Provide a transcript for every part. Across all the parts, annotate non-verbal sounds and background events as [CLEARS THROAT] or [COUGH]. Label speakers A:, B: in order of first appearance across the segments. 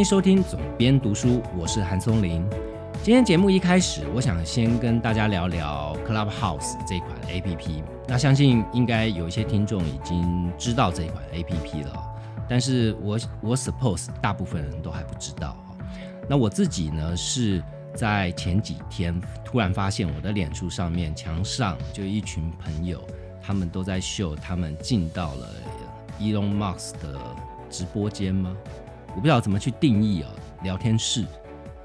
A: 欢迎收听总编读书，我是韩松林。今天节目一开始，我想先跟大家聊聊 Clubhouse 这款 A P P。那相信应该有一些听众已经知道这款 A P P 了，但是我我 suppose 大部分人都还不知道。那我自己呢，是在前几天突然发现我的脸书上面墙上就一群朋友，他们都在秀他们进到了 Elon Musk 的直播间吗？我不知道怎么去定义啊，聊天室、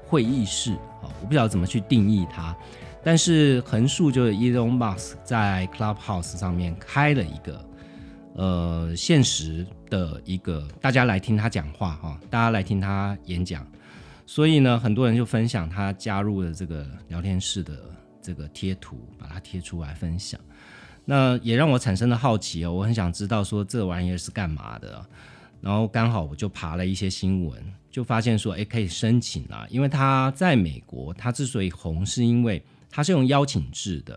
A: 会议室啊，我不知道怎么去定义它。但是横竖就是 Elon Musk 在 Clubhouse 上面开了一个呃现实的一个，大家来听他讲话哈，大家来听他演讲。所以呢，很多人就分享他加入了这个聊天室的这个贴图，把它贴出来分享。那也让我产生了好奇哦，我很想知道说这玩意儿是干嘛的。然后刚好我就爬了一些新闻，就发现说，哎，可以申请啊，因为他在美国，他之所以红，是因为他是用邀请制的。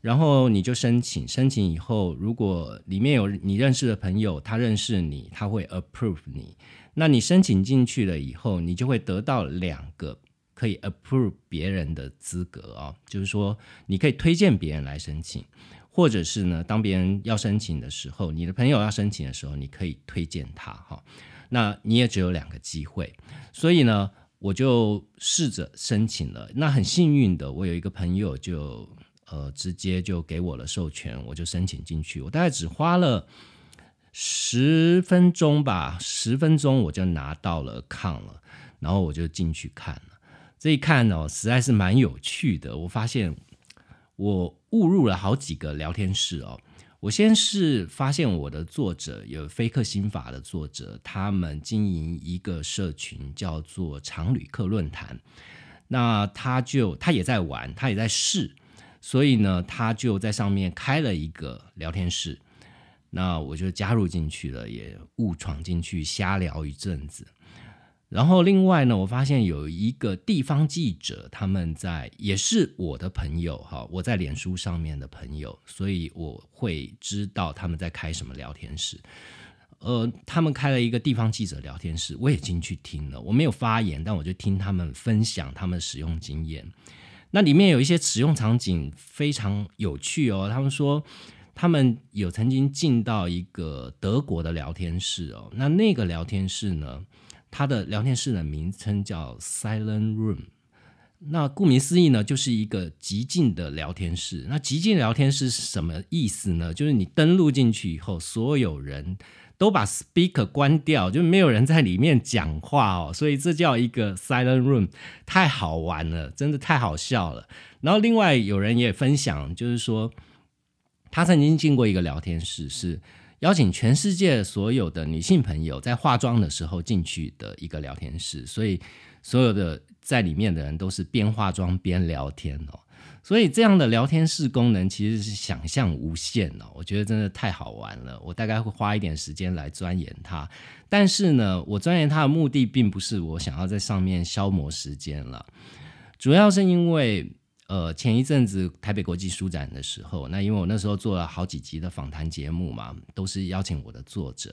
A: 然后你就申请，申请以后，如果里面有你认识的朋友，他认识你，他会 approve 你。那你申请进去了以后，你就会得到两个可以 approve 别人的资格啊，就是说你可以推荐别人来申请，或者是呢，当别人要申请的时候，你的朋友要申请的时候，你可以推荐他哈。那你也只有两个机会，所以呢，我就试着申请了。那很幸运的，我有一个朋友就呃直接就给我了授权，我就申请进去。我大概只花了。十分钟吧，十分钟我就拿到了抗了，然后我就进去看了。这一看哦，实在是蛮有趣的。我发现我误入了好几个聊天室哦。我先是发现我的作者有非克心法的作者，他们经营一个社群叫做常旅客论坛。那他就他也在玩，他也在试，所以呢，他就在上面开了一个聊天室。那我就加入进去了，也误闯进去瞎聊一阵子。然后另外呢，我发现有一个地方记者，他们在也是我的朋友哈，我在脸书上面的朋友，所以我会知道他们在开什么聊天室。呃，他们开了一个地方记者聊天室，我也进去听了，我没有发言，但我就听他们分享他们使用经验。那里面有一些使用场景非常有趣哦，他们说。他们有曾经进到一个德国的聊天室哦，那那个聊天室呢，它的聊天室的名称叫 Silent Room。那顾名思义呢，就是一个极静的聊天室。那极静聊天室是什么意思呢？就是你登录进去以后，所有人都把 speaker 关掉，就没有人在里面讲话哦，所以这叫一个 Silent Room，太好玩了，真的太好笑了。然后另外有人也分享，就是说。他曾经进过一个聊天室，是邀请全世界所有的女性朋友在化妆的时候进去的一个聊天室，所以所有的在里面的人都是边化妆边聊天哦。所以这样的聊天室功能其实是想象无限哦，我觉得真的太好玩了。我大概会花一点时间来钻研它，但是呢，我钻研它的目的并不是我想要在上面消磨时间了，主要是因为。呃，前一阵子台北国际书展的时候，那因为我那时候做了好几集的访谈节目嘛，都是邀请我的作者。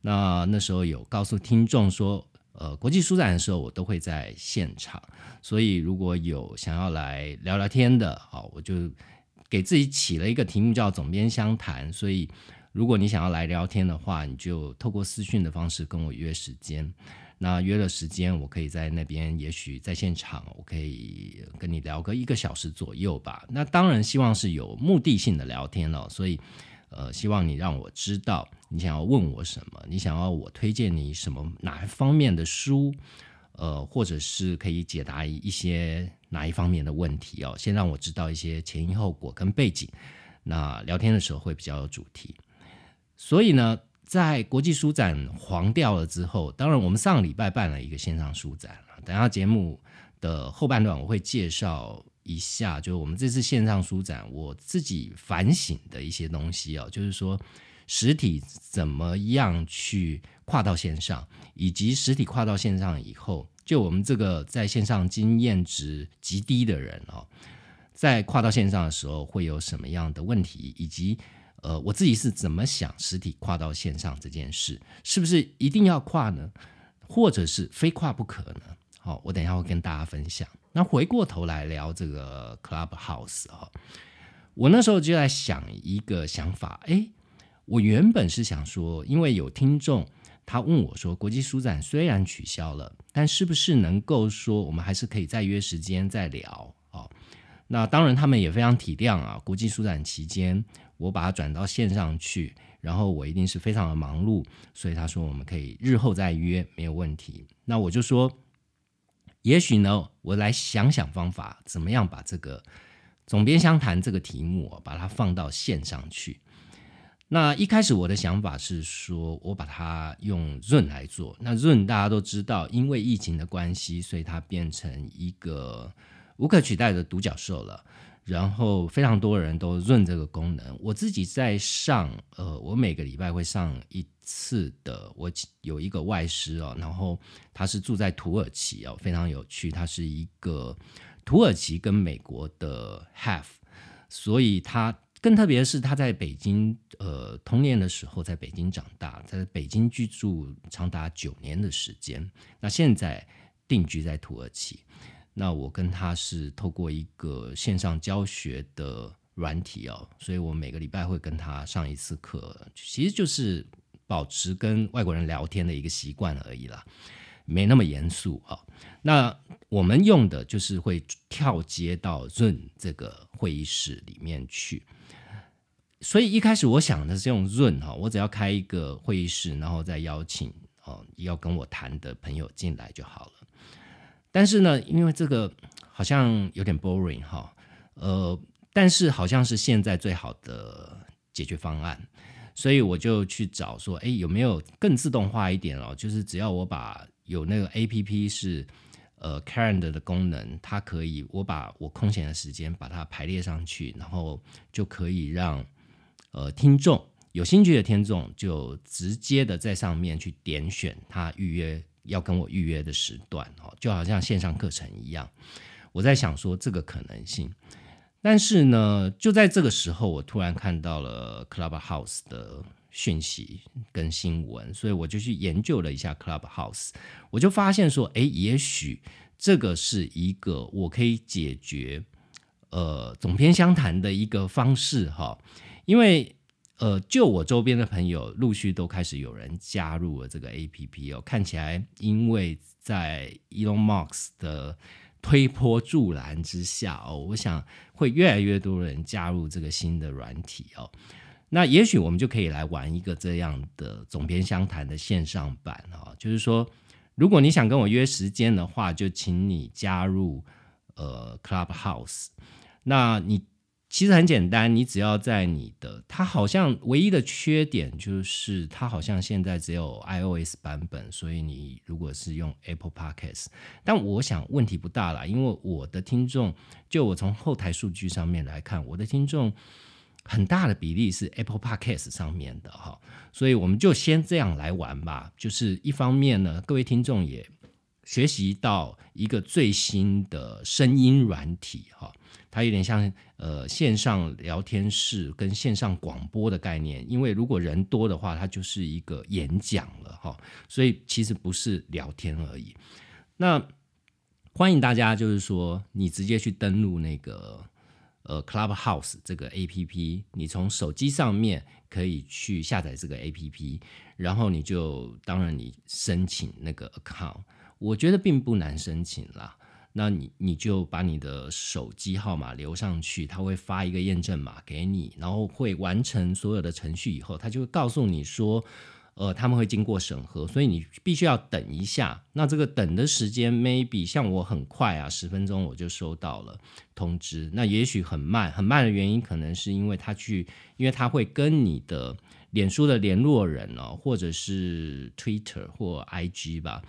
A: 那那时候有告诉听众说，呃，国际书展的时候我都会在现场，所以如果有想要来聊聊天的，好，我就给自己起了一个题目叫“总编相谈”。所以如果你想要来聊天的话，你就透过私讯的方式跟我约时间。那约了时间，我可以在那边，也许在现场，我可以跟你聊个一个小时左右吧。那当然希望是有目的性的聊天了，所以，呃，希望你让我知道你想要问我什么，你想要我推荐你什么哪一方面的书，呃，或者是可以解答一些哪一方面的问题哦。先让我知道一些前因后果跟背景，那聊天的时候会比较有主题。所以呢。在国际书展黄掉了之后，当然我们上个礼拜办了一个线上书展等下节目的后半段我会介绍一下，就是我们这次线上书展我自己反省的一些东西哦，就是说实体怎么样去跨到线上，以及实体跨到线上以后，就我们这个在线上经验值极低的人哦，在跨到线上的时候会有什么样的问题，以及。呃，我自己是怎么想实体跨到线上这件事，是不是一定要跨呢？或者是非跨不可呢？好，我等一下会跟大家分享。那回过头来聊这个 Clubhouse 哈，我那时候就在想一个想法，诶，我原本是想说，因为有听众他问我说，国际书展虽然取消了，但是不是能够说我们还是可以再约时间再聊？哦，那当然他们也非常体谅啊，国际书展期间我把它转到线上去。然后我一定是非常的忙碌，所以他说我们可以日后再约，没有问题。那我就说，也许呢，我来想想方法，怎么样把这个总编相谈这个题目，把它放到线上去。那一开始我的想法是说，我把它用润来做。那润大家都知道，因为疫情的关系，所以它变成一个无可取代的独角兽了。然后非常多人都润这个功能，我自己在上，呃，我每个礼拜会上一次的，我有一个外师哦，然后他是住在土耳其哦，非常有趣，他是一个土耳其跟美国的 half，所以他更特别是他在北京，呃，童年的时候在北京长大，在北京居住长达九年的时间，那现在定居在土耳其。那我跟他是透过一个线上教学的软体哦，所以我每个礼拜会跟他上一次课，其实就是保持跟外国人聊天的一个习惯而已啦，没那么严肃啊。那我们用的就是会跳接到 Zoom 这个会议室里面去，所以一开始我想的是用润哈，我只要开一个会议室，然后再邀请哦要跟我谈的朋友进来就好了。但是呢，因为这个好像有点 boring 哈，呃，但是好像是现在最好的解决方案，所以我就去找说，哎，有没有更自动化一点哦？就是只要我把有那个 A P P 是呃 Calendar 的功能，它可以我把我空闲的时间把它排列上去，然后就可以让呃听众有兴趣的听众就直接的在上面去点选他预约。要跟我预约的时段哦，就好像线上课程一样。我在想说这个可能性，但是呢，就在这个时候，我突然看到了 Clubhouse 的讯息跟新闻，所以我就去研究了一下 Clubhouse。我就发现说，哎，也许这个是一个我可以解决呃总篇相谈的一个方式哈，因为。呃，就我周边的朋友，陆续都开始有人加入了这个 A P P 哦。看起来，因为在 Elon Musk 的推波助澜之下哦，我想会越来越多人加入这个新的软体哦。那也许我们就可以来玩一个这样的总编相谈的线上版哦。就是说，如果你想跟我约时间的话，就请你加入呃 Clubhouse。那你。其实很简单，你只要在你的，它好像唯一的缺点就是它好像现在只有 iOS 版本，所以你如果是用 Apple Podcast，但我想问题不大啦，因为我的听众，就我从后台数据上面来看，我的听众很大的比例是 Apple Podcast 上面的哈，所以我们就先这样来玩吧。就是一方面呢，各位听众也学习到一个最新的声音软体哈。它有点像呃线上聊天室跟线上广播的概念，因为如果人多的话，它就是一个演讲了哈，所以其实不是聊天而已。那欢迎大家就是说，你直接去登录那个呃 Clubhouse 这个 A P P，你从手机上面可以去下载这个 A P P，然后你就当然你申请那个 account，我觉得并不难申请啦。那你你就把你的手机号码留上去，他会发一个验证码给你，然后会完成所有的程序以后，他就会告诉你说，呃，他们会经过审核，所以你必须要等一下。那这个等的时间，maybe 像我很快啊，十分钟我就收到了通知。那也许很慢，很慢的原因可能是因为他去，因为他会跟你的脸书的联络人哦，或者是 Twitter 或 IG 吧，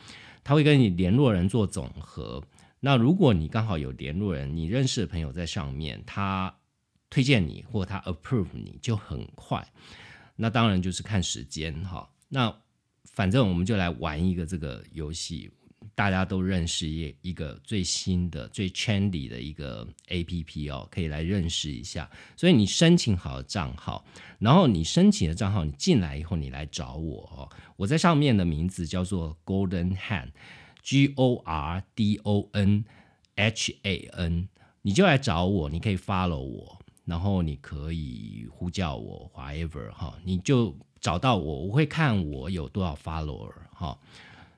A: 他会跟你联络人做总和。那如果你刚好有联络人，你认识的朋友在上面，他推荐你或他 approve 你就很快。那当然就是看时间哈。那反正我们就来玩一个这个游戏，大家都认识一一个最新的、最 trendy 的一个 A P P 哦，可以来认识一下。所以你申请好账号，然后你申请的账号，你进来以后，你来找我哦。我在上面的名字叫做 Golden Hand G O R D O N H A N，你就来找我，你可以 follow 我，然后你可以呼叫我，whatever 哈，你就找到我，我会看我有多少 follower 哈。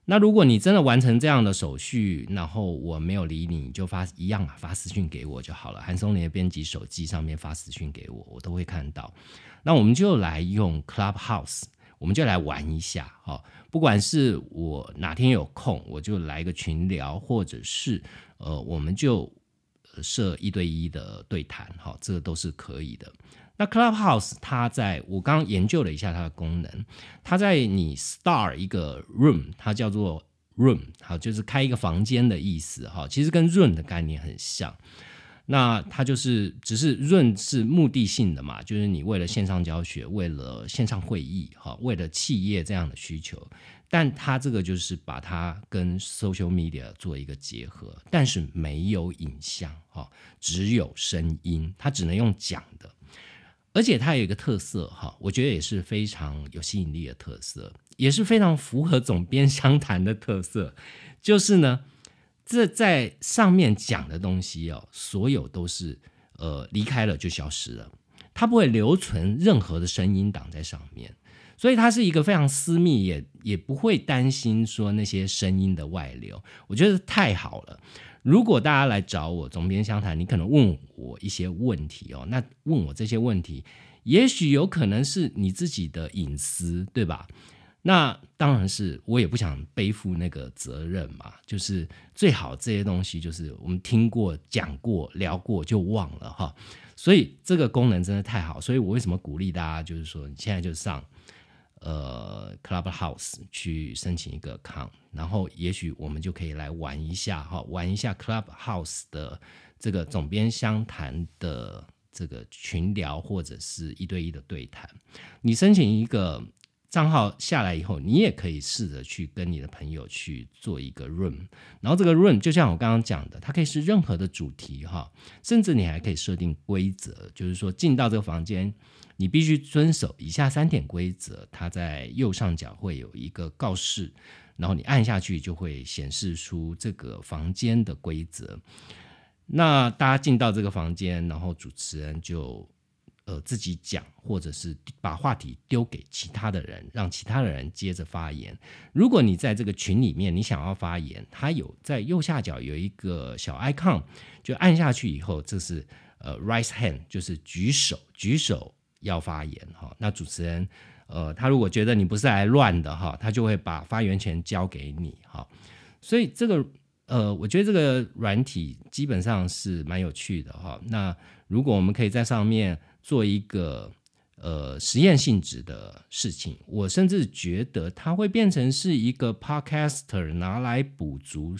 A: 那如果你真的完成这样的手续，然后我没有理你，你就发一样啊，发私讯给我就好了。韩松林的编辑手机上面发私讯给我，我都会看到。那我们就来用 Clubhouse，我们就来玩一下哈。不管是我哪天有空，我就来个群聊，或者是呃，我们就设一对一的对谈哈，这个都是可以的。那 Clubhouse 它在我刚刚研究了一下它的功能，它在你 star 一个 room，它叫做 room，好，就是开一个房间的意思哈，其实跟 room 的概念很像。那它就是只是润是目的性的嘛，就是你为了线上教学，为了线上会议哈，为了企业这样的需求，但它这个就是把它跟 social media 做一个结合，但是没有影像哈，只有声音，它只能用讲的。而且它有一个特色哈，我觉得也是非常有吸引力的特色，也是非常符合总编相谈的特色，就是呢，这在上面讲的东西哦，所有都是呃离开了就消失了，它不会留存任何的声音挡在上面，所以它是一个非常私密，也也不会担心说那些声音的外流，我觉得太好了。如果大家来找我总编相谈，你可能问我一些问题哦。那问我这些问题，也许有可能是你自己的隐私，对吧？那当然是我也不想背负那个责任嘛。就是最好这些东西，就是我们听过、讲过、聊过就忘了哈。所以这个功能真的太好，所以我为什么鼓励大家，就是说你现在就上。呃，Clubhouse 去申请一个 account，然后也许我们就可以来玩一下哈，玩一下 Clubhouse 的这个总编相谈的这个群聊或者是一对一的对谈。你申请一个账号下来以后，你也可以试着去跟你的朋友去做一个 room，然后这个 room 就像我刚刚讲的，它可以是任何的主题哈，甚至你还可以设定规则，就是说进到这个房间。你必须遵守以下三点规则，它在右上角会有一个告示，然后你按下去就会显示出这个房间的规则。那大家进到这个房间，然后主持人就呃自己讲，或者是把话题丢给其他的人，让其他的人接着发言。如果你在这个群里面，你想要发言，它有在右下角有一个小 icon，就按下去以后，这是呃 r i s e hand，就是举手，举手。要发言哈，那主持人，呃，他如果觉得你不是来乱的哈，他就会把发言权交给你哈。所以这个，呃，我觉得这个软体基本上是蛮有趣的哈。那如果我们可以在上面做一个呃实验性质的事情，我甚至觉得它会变成是一个 podcaster 拿来补足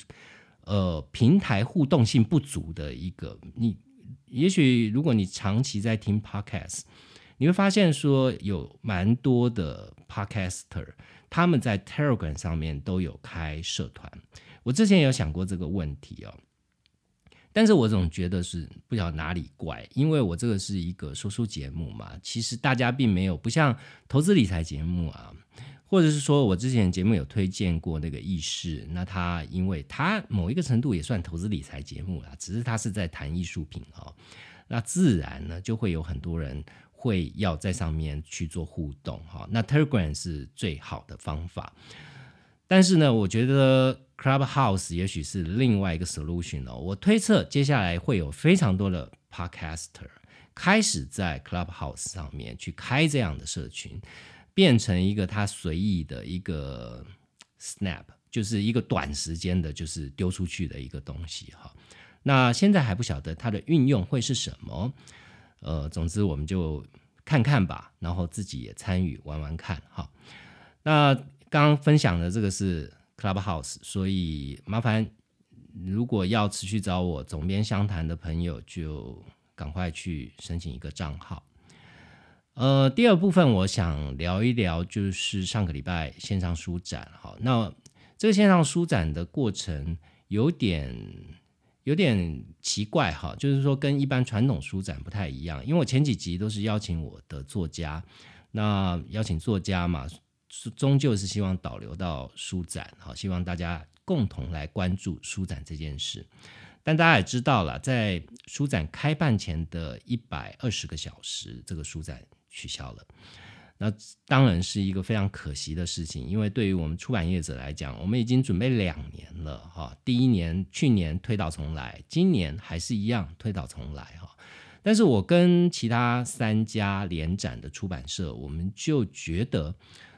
A: 呃平台互动性不足的一个。你也许如果你长期在听 podcast。你会发现说有蛮多的 podcaster，他们在 Telegram 上面都有开社团。我之前有想过这个问题哦，但是我总觉得是不晓得哪里怪，因为我这个是一个说书节目嘛，其实大家并没有不像投资理财节目啊，或者是说我之前节目有推荐过那个意识，那他因为他某一个程度也算投资理财节目啦，只是他是在谈艺术品哦，那自然呢就会有很多人。会要在上面去做互动哈，那 Telegram 是最好的方法，但是呢，我觉得 Clubhouse 也许是另外一个 solution 哦。我推测接下来会有非常多的 Podcaster 开始在 Clubhouse 上面去开这样的社群，变成一个他随意的一个 Snap，就是一个短时间的，就是丢出去的一个东西哈。那现在还不晓得它的运用会是什么。呃，总之我们就看看吧，然后自己也参与玩玩看哈。那刚刚分享的这个是 Clubhouse，所以麻烦如果要持续找我总编相谈的朋友，就赶快去申请一个账号。呃，第二部分我想聊一聊，就是上个礼拜线上书展哈。那这个线上书展的过程有点有点奇怪哈，就是说跟一般传统书展不太一样。因为我前几集都是邀请我的作家，那邀请作家嘛，终究是希望导流到书展，哈，希望大家共同来关注书展这件事。但大家也知道了，在书展开办前的一百二十个小时，这个书展取消了。那当然是一个非常可惜的事情，因为对于我们出版业者来讲，我们已经准备两年了哈。第一年去年推倒重来，今年还是一样推倒重来哈。但是我跟其他三家联展的出版社，我们就觉得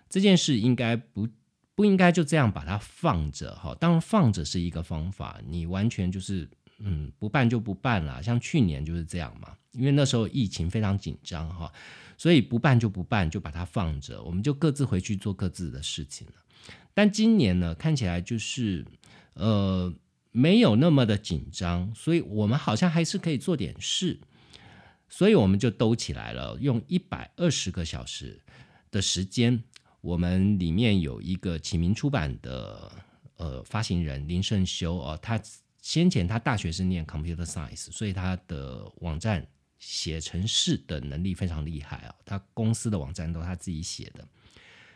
A: 这件事应该不不应该就这样把它放着哈。当然放着是一个方法，你完全就是嗯不办就不办了，像去年就是这样嘛，因为那时候疫情非常紧张哈。所以不办就不办，就把它放着，我们就各自回去做各自的事情了。但今年呢，看起来就是呃没有那么的紧张，所以我们好像还是可以做点事，所以我们就兜起来了，用一百二十个小时的时间，我们里面有一个启明出版的呃发行人林胜修哦，他先前他大学是念 computer science，所以他的网站。写程式的能力非常厉害啊！他公司的网站都他自己写的。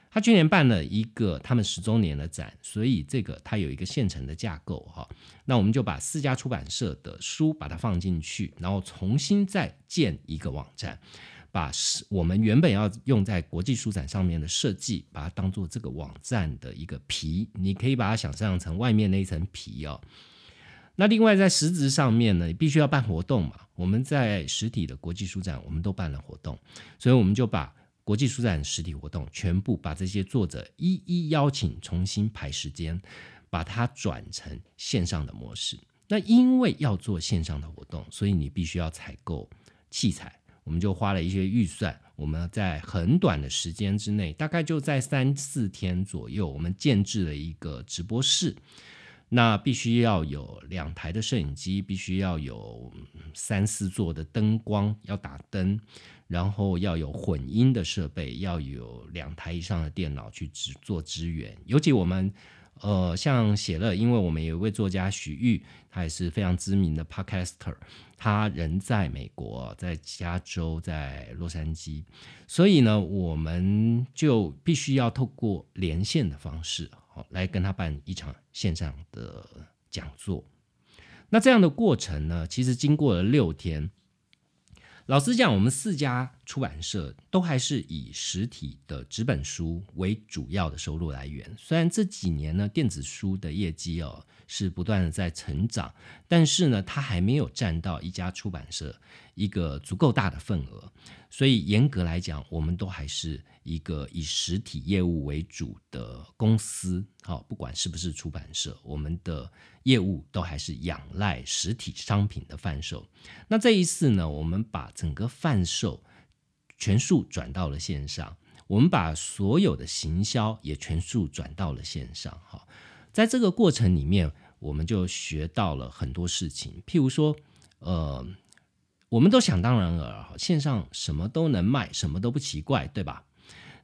A: 他去年办了一个他们十周年的展，所以这个他有一个现成的架构哈。那我们就把四家出版社的书把它放进去，然后重新再建一个网站，把我们原本要用在国际书展上面的设计，把它当做这个网站的一个皮。你可以把它想象成外面那一层皮哦。那另外在实质上面呢，你必须要办活动嘛。我们在实体的国际书展，我们都办了活动，所以我们就把国际书展实体活动全部把这些作者一一邀请，重新排时间，把它转成线上的模式。那因为要做线上的活动，所以你必须要采购器材，我们就花了一些预算，我们在很短的时间之内，大概就在三四天左右，我们建制了一个直播室。那必须要有两台的摄影机，必须要有三四座的灯光要打灯，然后要有混音的设备，要有两台以上的电脑去支做支援。尤其我们呃，像写乐，因为我们有一位作家许玉，他也是非常知名的 podcaster，他人在美国，在加州，在洛杉矶，所以呢，我们就必须要透过连线的方式。来跟他办一场线上的讲座，那这样的过程呢，其实经过了六天。老实讲，我们四家出版社都还是以实体的纸本书为主要的收入来源。虽然这几年呢，电子书的业绩哦是不断的在成长，但是呢，它还没有占到一家出版社一个足够大的份额。所以严格来讲，我们都还是一个以实体业务为主的公司。好，不管是不是出版社，我们的。业务都还是仰赖实体商品的贩售。那这一次呢，我们把整个贩售全数转到了线上，我们把所有的行销也全数转到了线上。哈，在这个过程里面，我们就学到了很多事情。譬如说，呃，我们都想当然尔，线上什么都能卖，什么都不奇怪，对吧？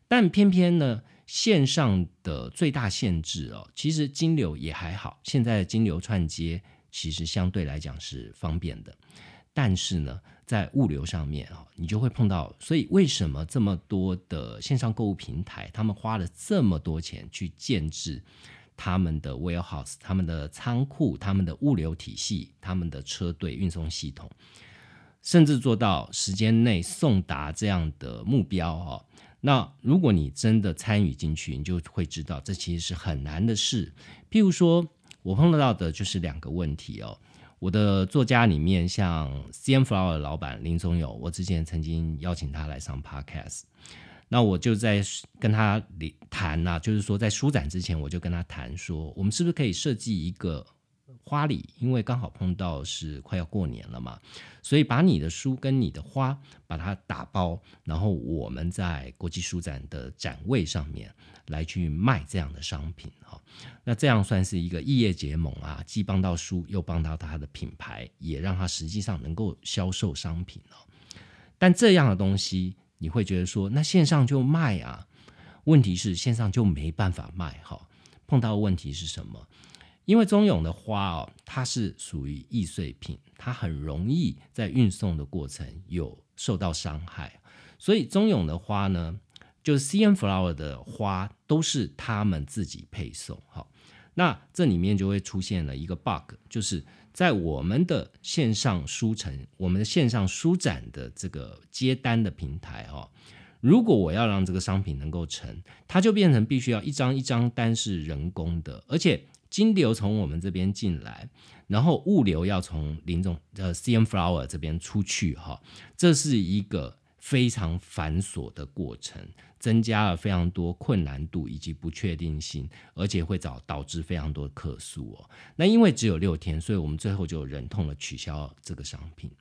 A: 但偏偏呢。线上的最大限制哦，其实金流也还好。现在的金流串接其实相对来讲是方便的，但是呢，在物流上面啊，你就会碰到。所以为什么这么多的线上购物平台，他们花了这么多钱去建制他们的 warehouse、他们的仓库、他们的物流体系、他们的车队运送系统，甚至做到时间内送达这样的目标哦。那如果你真的参与进去，你就会知道这其实是很难的事。譬如说，我碰到的就是两个问题哦。我的作家里面，像 C M Flower 的老板林宗友，我之前曾经邀请他来上 Podcast，那我就在跟他谈呐，就是说在书展之前，我就跟他谈说，我们是不是可以设计一个。花礼，因为刚好碰到是快要过年了嘛，所以把你的书跟你的花把它打包，然后我们在国际书展的展位上面来去卖这样的商品哈。那这样算是一个异业结盟啊，既帮到书，又帮到他的品牌，也让他实际上能够销售商品哦。但这样的东西，你会觉得说，那线上就卖啊？问题是线上就没办法卖哈。碰到问题是什么？因为中永的花哦，它是属于易碎品，它很容易在运送的过程有受到伤害，所以中永的花呢，就是 CN Flower 的花都是他们自己配送。哈，那这里面就会出现了一个 bug，就是在我们的线上书城、我们的线上书展的这个接单的平台哦，如果我要让这个商品能够成，它就变成必须要一张一张单是人工的，而且。金流从我们这边进来，然后物流要从林总呃 CM Flower 这边出去哈，这是一个非常繁琐的过程，增加了非常多困难度以及不确定性，而且会导导致非常多客诉哦。那因为只有六天，所以我们最后就忍痛的取消这个商品。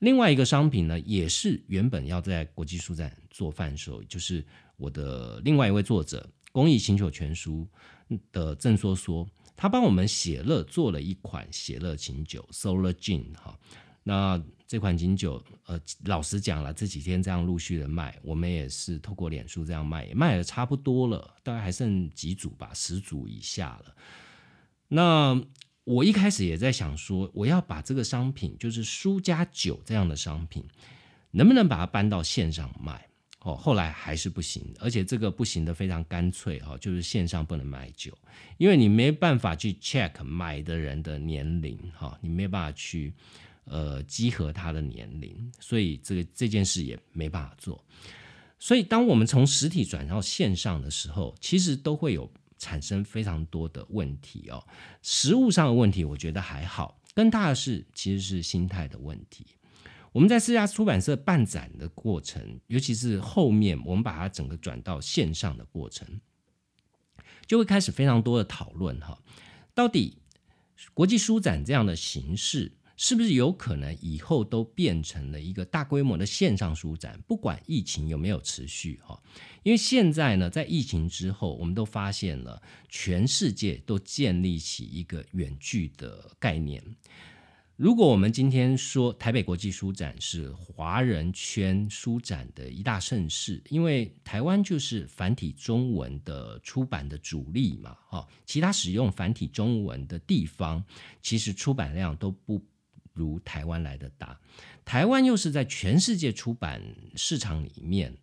A: 另外一个商品呢，也是原本要在国际书展做贩售，就是我的另外一位作者《公益星球全书》的郑说说。他帮我们写乐做了一款写乐琴酒 Solar Gin 哈，那这款金酒呃，老实讲了，这几天这样陆续的卖，我们也是透过脸书这样卖，也卖的差不多了，大概还剩几组吧，十组以下了。那我一开始也在想说，我要把这个商品，就是书加酒这样的商品，能不能把它搬到线上卖？哦，后来还是不行，而且这个不行的非常干脆哈，就是线上不能卖酒，因为你没办法去 check 买的人的年龄哈，你没办法去呃集合他的年龄，所以这个这件事也没办法做。所以当我们从实体转到线上的时候，其实都会有产生非常多的问题哦。实物上的问题我觉得还好，更大的是其实是心态的问题。我们在四家出版社办展的过程，尤其是后面我们把它整个转到线上的过程，就会开始非常多的讨论哈。到底国际书展这样的形式，是不是有可能以后都变成了一个大规模的线上书展？不管疫情有没有持续哈，因为现在呢，在疫情之后，我们都发现了全世界都建立起一个远距的概念。如果我们今天说台北国际书展是华人圈书展的一大盛事，因为台湾就是繁体中文的出版的主力嘛，哈，其他使用繁体中文的地方，其实出版量都不如台湾来的大。台湾又是在全世界出版市场里面，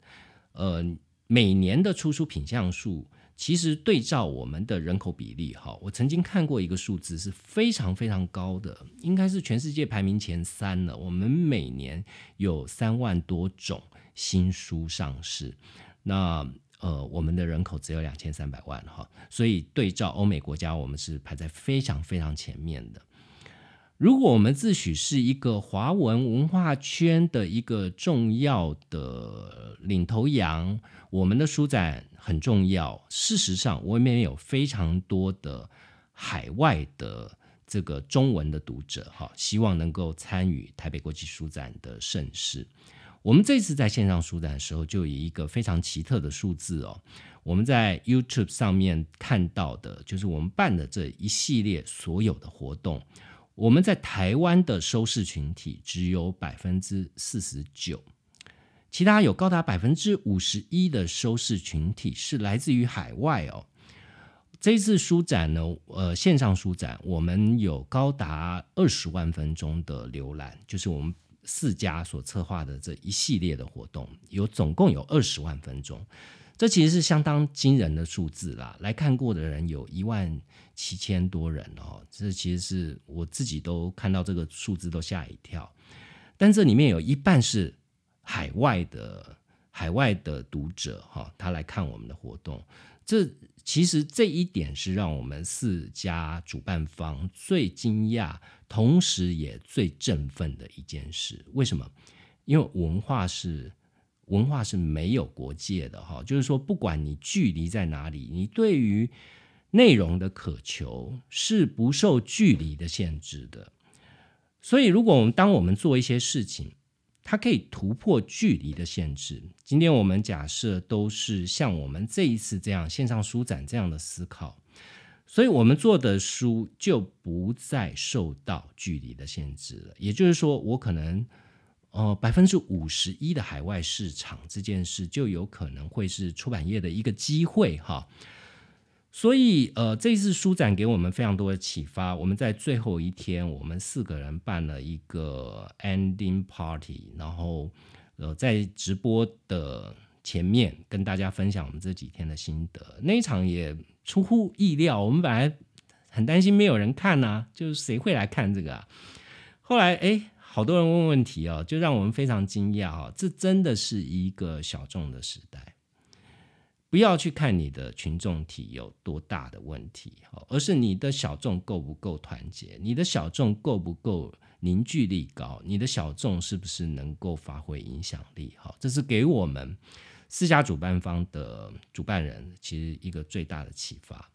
A: 呃，每年的出书品项数。其实对照我们的人口比例，哈，我曾经看过一个数字是非常非常高的，应该是全世界排名前三了。我们每年有三万多种新书上市，那呃，我们的人口只有两千三百万，哈，所以对照欧美国家，我们是排在非常非常前面的。如果我们自诩是一个华文文化圈的一个重要的领头羊，我们的书展很重要。事实上，我们也有非常多的海外的这个中文的读者，哈，希望能够参与台北国际书展的盛事。我们这次在线上书展的时候，就以一个非常奇特的数字哦，我们在 YouTube 上面看到的，就是我们办的这一系列所有的活动。我们在台湾的收视群体只有百分之四十九，其他有高达百分之五十一的收视群体是来自于海外哦。这次书展呢，呃，线上书展，我们有高达二十万分钟的浏览，就是我们四家所策划的这一系列的活动，有总共有二十万分钟。这其实是相当惊人的数字啦！来看过的人有一万七千多人哦，这其实是我自己都看到这个数字都吓一跳。但这里面有一半是海外的海外的读者哈，他来看我们的活动，这其实这一点是让我们四家主办方最惊讶，同时也最振奋的一件事。为什么？因为文化是。文化是没有国界的哈，就是说，不管你距离在哪里，你对于内容的渴求是不受距离的限制的。所以，如果我们当我们做一些事情，它可以突破距离的限制。今天我们假设都是像我们这一次这样线上书展这样的思考，所以我们做的书就不再受到距离的限制了。也就是说，我可能。哦，百分之五十一的海外市场这件事，就有可能会是出版业的一个机会哈。所以，呃，这次书展给我们非常多的启发。我们在最后一天，我们四个人办了一个 ending party，然后，呃，在直播的前面跟大家分享我们这几天的心得。那一场也出乎意料，我们本来很担心没有人看呐，就是谁会来看这个啊？后来，哎，好多人问问题哦，就让我们非常惊讶啊！这真的是一个小众的时代。不要去看你的群众体有多大的问题，而是你的小众够不够团结，你的小众够不够凝聚力高，你的小众是不是能够发挥影响力？哈，这是给我们四家主办方的主办人其实一个最大的启发。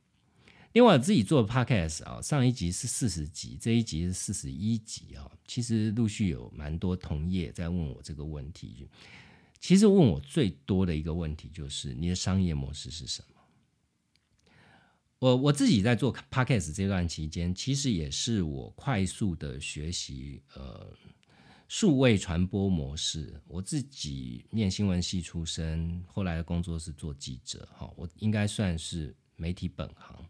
A: 另外，自己做 podcast 啊，上一集是四十集，这一集是四十一集啊，其实陆续有蛮多同业在问我这个问题。其实问我最多的一个问题就是你的商业模式是什么？我我自己在做 podcast 这段期间，其实也是我快速的学习呃数位传播模式。我自己念新闻系出身，后来的工作是做记者，哈，我应该算是媒体本行，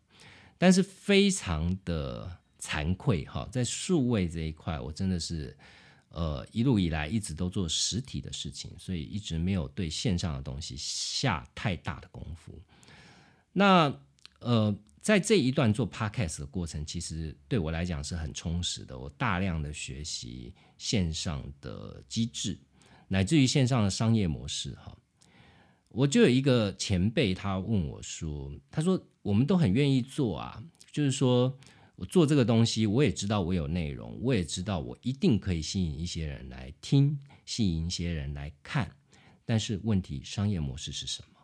A: 但是非常的惭愧哈，在数位这一块，我真的是。呃，一路以来一直都做实体的事情，所以一直没有对线上的东西下太大的功夫。那呃，在这一段做 podcast 的过程，其实对我来讲是很充实的。我大量的学习线上的机制，乃至于线上的商业模式。哈，我就有一个前辈，他问我说：“他说我们都很愿意做啊，就是说。”我做这个东西，我也知道我有内容，我也知道我一定可以吸引一些人来听，吸引一些人来看。但是问题，商业模式是什么？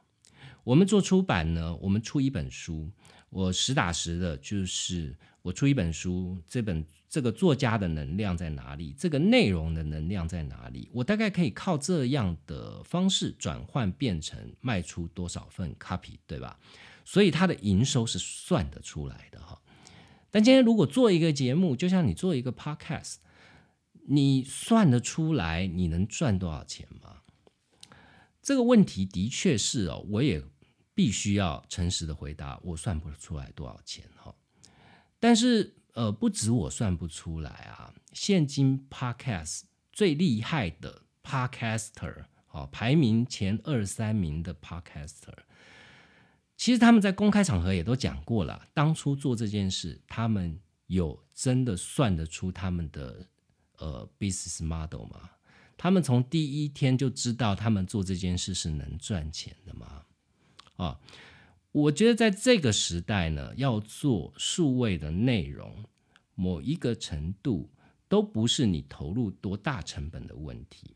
A: 我们做出版呢？我们出一本书，我实打实的，就是我出一本书，这本这个作家的能量在哪里？这个内容的能量在哪里？我大概可以靠这样的方式转换变成卖出多少份 copy，对吧？所以它的营收是算得出来的哈。但今天如果做一个节目，就像你做一个 podcast，你算得出来你能赚多少钱吗？这个问题的确是哦，我也必须要诚实的回答，我算不出来多少钱哈。但是呃，不止我算不出来啊，现今 podcast 最厉害的 podcaster，好，排名前二三名的 podcaster。其实他们在公开场合也都讲过了，当初做这件事，他们有真的算得出他们的呃 business model 吗？他们从第一天就知道他们做这件事是能赚钱的吗？啊，我觉得在这个时代呢，要做数位的内容，某一个程度都不是你投入多大成本的问题，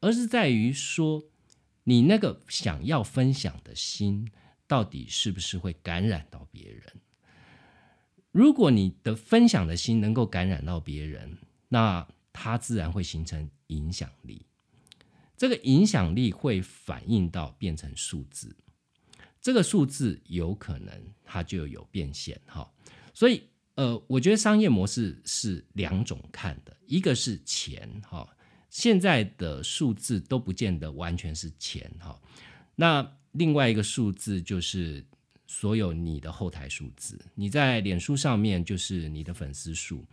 A: 而是在于说你那个想要分享的心。到底是不是会感染到别人？如果你的分享的心能够感染到别人，那它自然会形成影响力。这个影响力会反映到变成数字，这个数字有可能它就有变现哈。所以呃，我觉得商业模式是两种看的，一个是钱哈，现在的数字都不见得完全是钱哈。那另外一个数字就是所有你的后台数字，你在脸书上面就是你的粉丝数、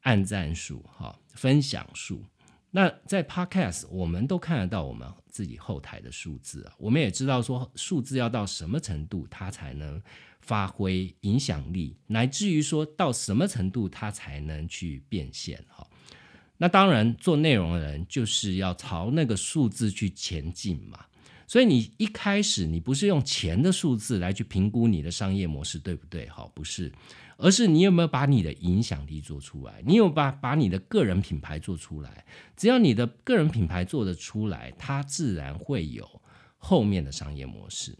A: 按赞数、哈分享数。那在 Podcast，我们都看得到我们自己后台的数字啊，我们也知道说数字要到什么程度，它才能发挥影响力，乃至于说到什么程度，它才能去变现哈。那当然，做内容的人就是要朝那个数字去前进嘛。所以你一开始你不是用钱的数字来去评估你的商业模式对不对？好，不是，而是你有没有把你的影响力做出来？你有把把你的个人品牌做出来？只要你的个人品牌做得出来，它自然会有后面的商业模式。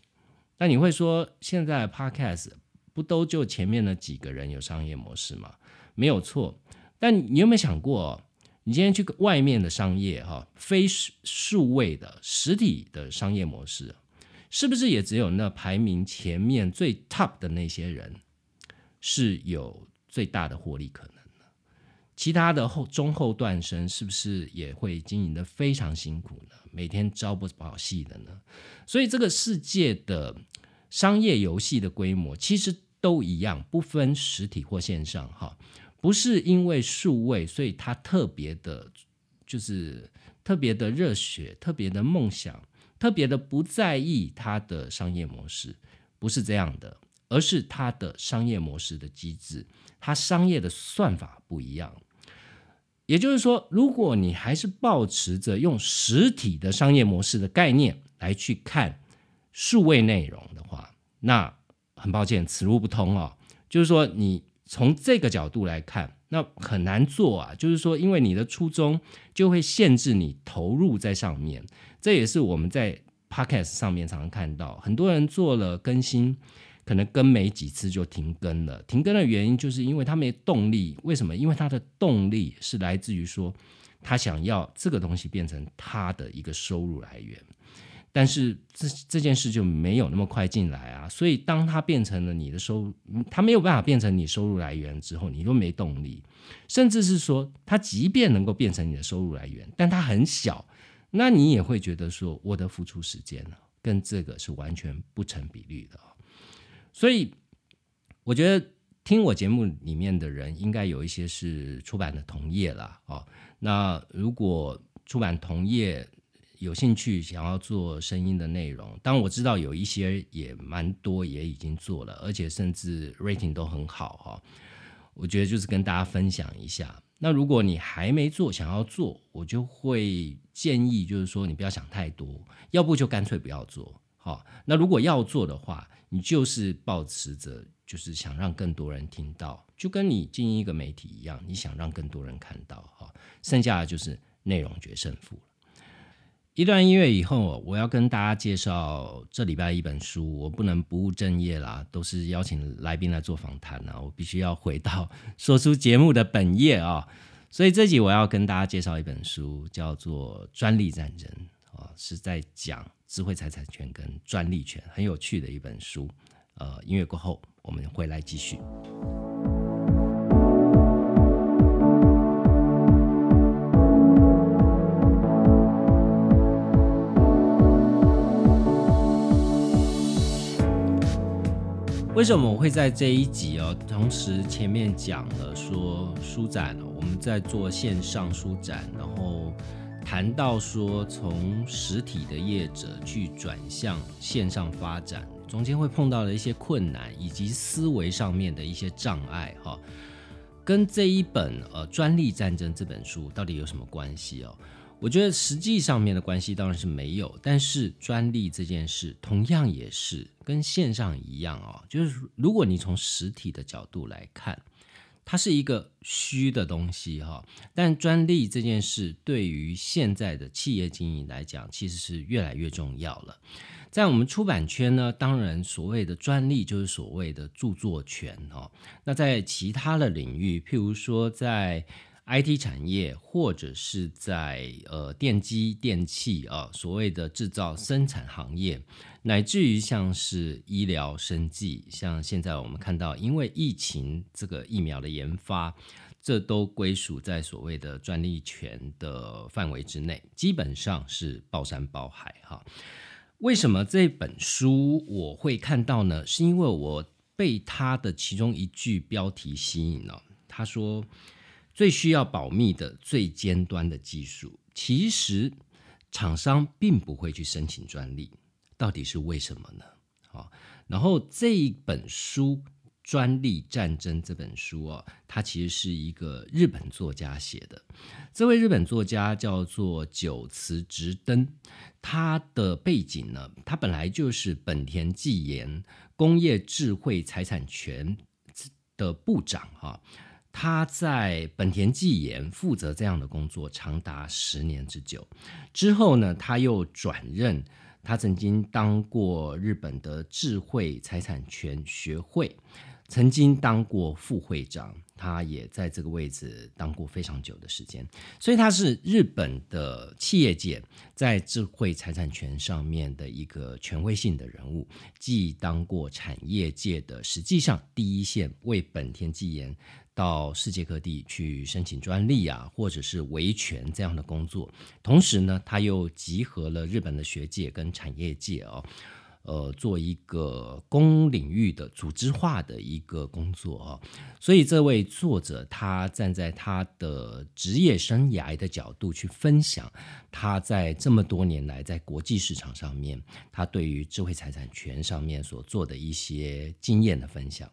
A: 那你会说，现在 Podcast 不都就前面的几个人有商业模式吗？没有错，但你有没有想过？你今天去外面的商业哈，非数位的实体的商业模式，是不是也只有那排名前面最 top 的那些人是有最大的获利可能呢？其他的后中后段生是不是也会经营的非常辛苦呢？每天朝不保夕的呢？所以这个世界的商业游戏的规模其实都一样，不分实体或线上哈。不是因为数位，所以他特别的，就是特别的热血，特别的梦想，特别的不在意他的商业模式，不是这样的，而是他的商业模式的机制，他商业的算法不一样。也就是说，如果你还是保持着用实体的商业模式的概念来去看数位内容的话，那很抱歉，此路不通哦。就是说你。从这个角度来看，那很难做啊。就是说，因为你的初衷就会限制你投入在上面。这也是我们在 podcast 上面常常看到，很多人做了更新，可能更没几次就停更了。停更的原因就是因为他没动力。为什么？因为他的动力是来自于说，他想要这个东西变成他的一个收入来源。但是这这件事就没有那么快进来啊，所以当它变成了你的收入，它没有办法变成你收入来源之后，你又没动力，甚至是说，它即便能够变成你的收入来源，但它很小，那你也会觉得说，我的付出时间呢，跟这个是完全不成比例的。所以，我觉得听我节目里面的人，应该有一些是出版的同业了哦。那如果出版同业，有兴趣想要做声音的内容，当我知道有一些也蛮多，也已经做了，而且甚至 rating 都很好哈。我觉得就是跟大家分享一下。那如果你还没做，想要做，我就会建议就是说你不要想太多，要不就干脆不要做。好，那如果要做的话，你就是保持着就是想让更多人听到，就跟你经营一个媒体一样，你想让更多人看到哈。剩下的就是内容决胜负了。一段音乐以后，我要跟大家介绍这礼拜一本书。我不能不务正业啦，都是邀请来宾来做访谈啊，我必须要回到 [LAUGHS] 说出节目的本业啊。所以这集我要跟大家介绍一本书，叫做《专利战争》啊，是在讲智慧财产权跟专利权，很有趣的一本书。呃，音乐过后，我们回来继续。为什么我会在这一集哦？同时前面讲了说书展，我们在做线上书展，然后谈到说从实体的业者去转向线上发展，中间会碰到的一些困难，以及思维上面的一些障碍哈，跟这一本呃专利战争这本书到底有什么关系哦？我觉得实际上面的关系当然是没有，但是专利这件事同样也是跟线上一样哦，就是如果你从实体的角度来看，它是一个虚的东西哈，但专利这件事对于现在的企业经营来讲，其实是越来越重要了。在我们出版圈呢，当然所谓的专利就是所谓的著作权哦，那在其他的领域，譬如说在。IT 产业或者是在呃电机电器啊，所谓的制造生产行业，乃至于像是医疗生技，像现在我们看到，因为疫情这个疫苗的研发，这都归属在所谓的专利权的范围之内，基本上是包山包海哈。为什么这本书我会看到呢？是因为我被他的其中一句标题吸引了，他说。最需要保密的最尖端的技术，其实厂商并不会去申请专利，到底是为什么呢？好，然后这一本书《专利战争》这本书哦，它其实是一个日本作家写的。这位日本作家叫做久慈直登，他的背景呢，他本来就是本田技研工业智慧财产权的部长哈。他在本田技研负责这样的工作长达十年之久，之后呢，他又转任，他曾经当过日本的智慧财产权学会，曾经当过副会长，他也在这个位置当过非常久的时间，所以他是日本的企业界在智慧财产权上面的一个权威性的人物，既当过产业界的实际上第一线为本田技研。到世界各地去申请专利啊，或者是维权这样的工作。同时呢，他又集合了日本的学界跟产业界哦，呃，做一个公领域的组织化的一个工作啊，所以这位作者他站在他的职业生涯的角度去分享他在这么多年来在国际市场上面，他对于智慧财产权上面所做的一些经验的分享。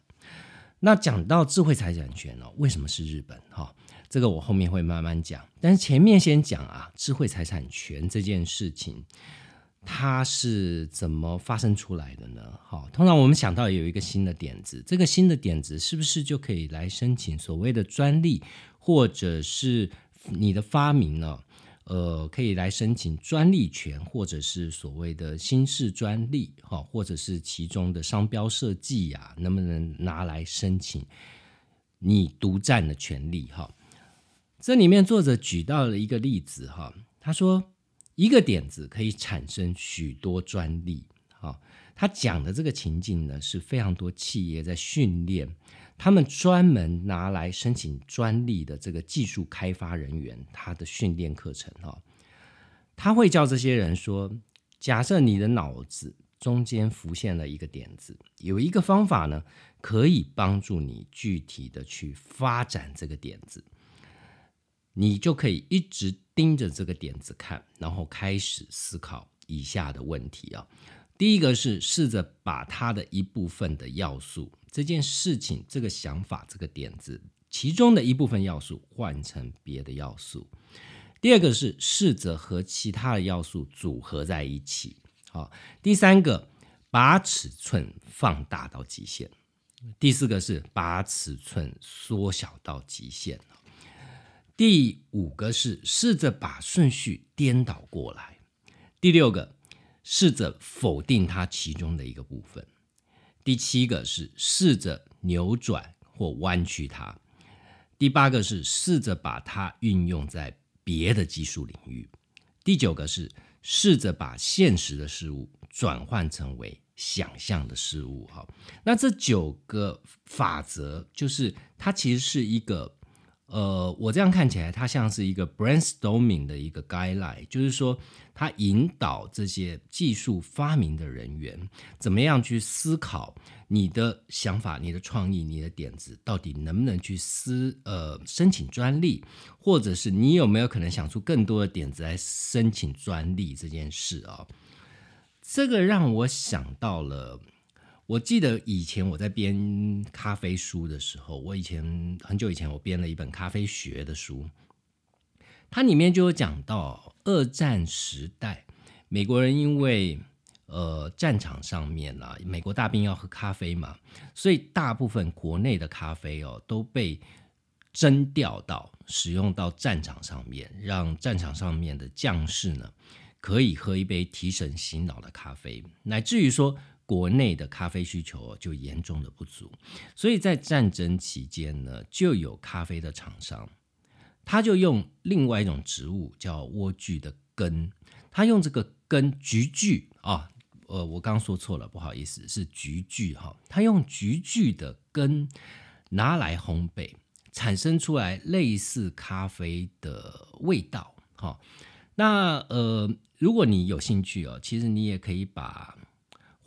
A: 那讲到智慧财产权哦，为什么是日本？哈，这个我后面会慢慢讲，但是前面先讲啊，智慧财产权这件事情。它是怎么发生出来的呢？好，通常我们想到有一个新的点子，这个新的点子是不是就可以来申请所谓的专利，或者是你的发明呢？呃，可以来申请专利权，或者是所谓的新式专利，哈，或者是其中的商标设计呀，能不能拿来申请你独占的权利？哈，这里面作者举到了一个例子，哈，他说。一个点子可以产生许多专利，哈，他讲的这个情境呢，是非常多企业在训练他们专门拿来申请专利的这个技术开发人员，他的训练课程，哈，他会叫这些人说：假设你的脑子中间浮现了一个点子，有一个方法呢，可以帮助你具体的去发展这个点子。你就可以一直盯着这个点子看，然后开始思考以下的问题啊。第一个是试着把它的一部分的要素，这件事情、这个想法、这个点子其中的一部分要素换成别的要素。第二个是试着和其他的要素组合在一起。好，第三个把尺寸放大到极限。第四个是把尺寸缩小到极限。第五个是试着把顺序颠倒过来，第六个试着否定它其中的一个部分，第七个是试着扭转或弯曲它，第八个是试着把它运用在别的技术领域，第九个是试着把现实的事物转换成为想象的事物。哈，那这九个法则就是它其实是一个。呃，我这样看起来，它像是一个 brainstorming 的一个 guideline，就是说，它引导这些技术发明的人员怎么样去思考你的想法、你的创意、你的点子到底能不能去思呃申请专利，或者是你有没有可能想出更多的点子来申请专利这件事啊？这个让我想到了。我记得以前我在编咖啡书的时候，我以前很久以前我编了一本咖啡学的书，它里面就有讲到二战时代美国人因为呃战场上面啊，美国大兵要喝咖啡嘛，所以大部分国内的咖啡哦都被征调到使用到战场上面，让战场上面的将士呢可以喝一杯提神醒脑的咖啡，乃至于说。国内的咖啡需求就严重的不足，所以在战争期间呢，就有咖啡的厂商，他就用另外一种植物叫莴苣的根，他用这个根菊苣啊，呃，我刚说错了，不好意思，是菊苣哈，他用菊苣的根拿来烘焙，产生出来类似咖啡的味道哈。那呃，如果你有兴趣哦，其实你也可以把。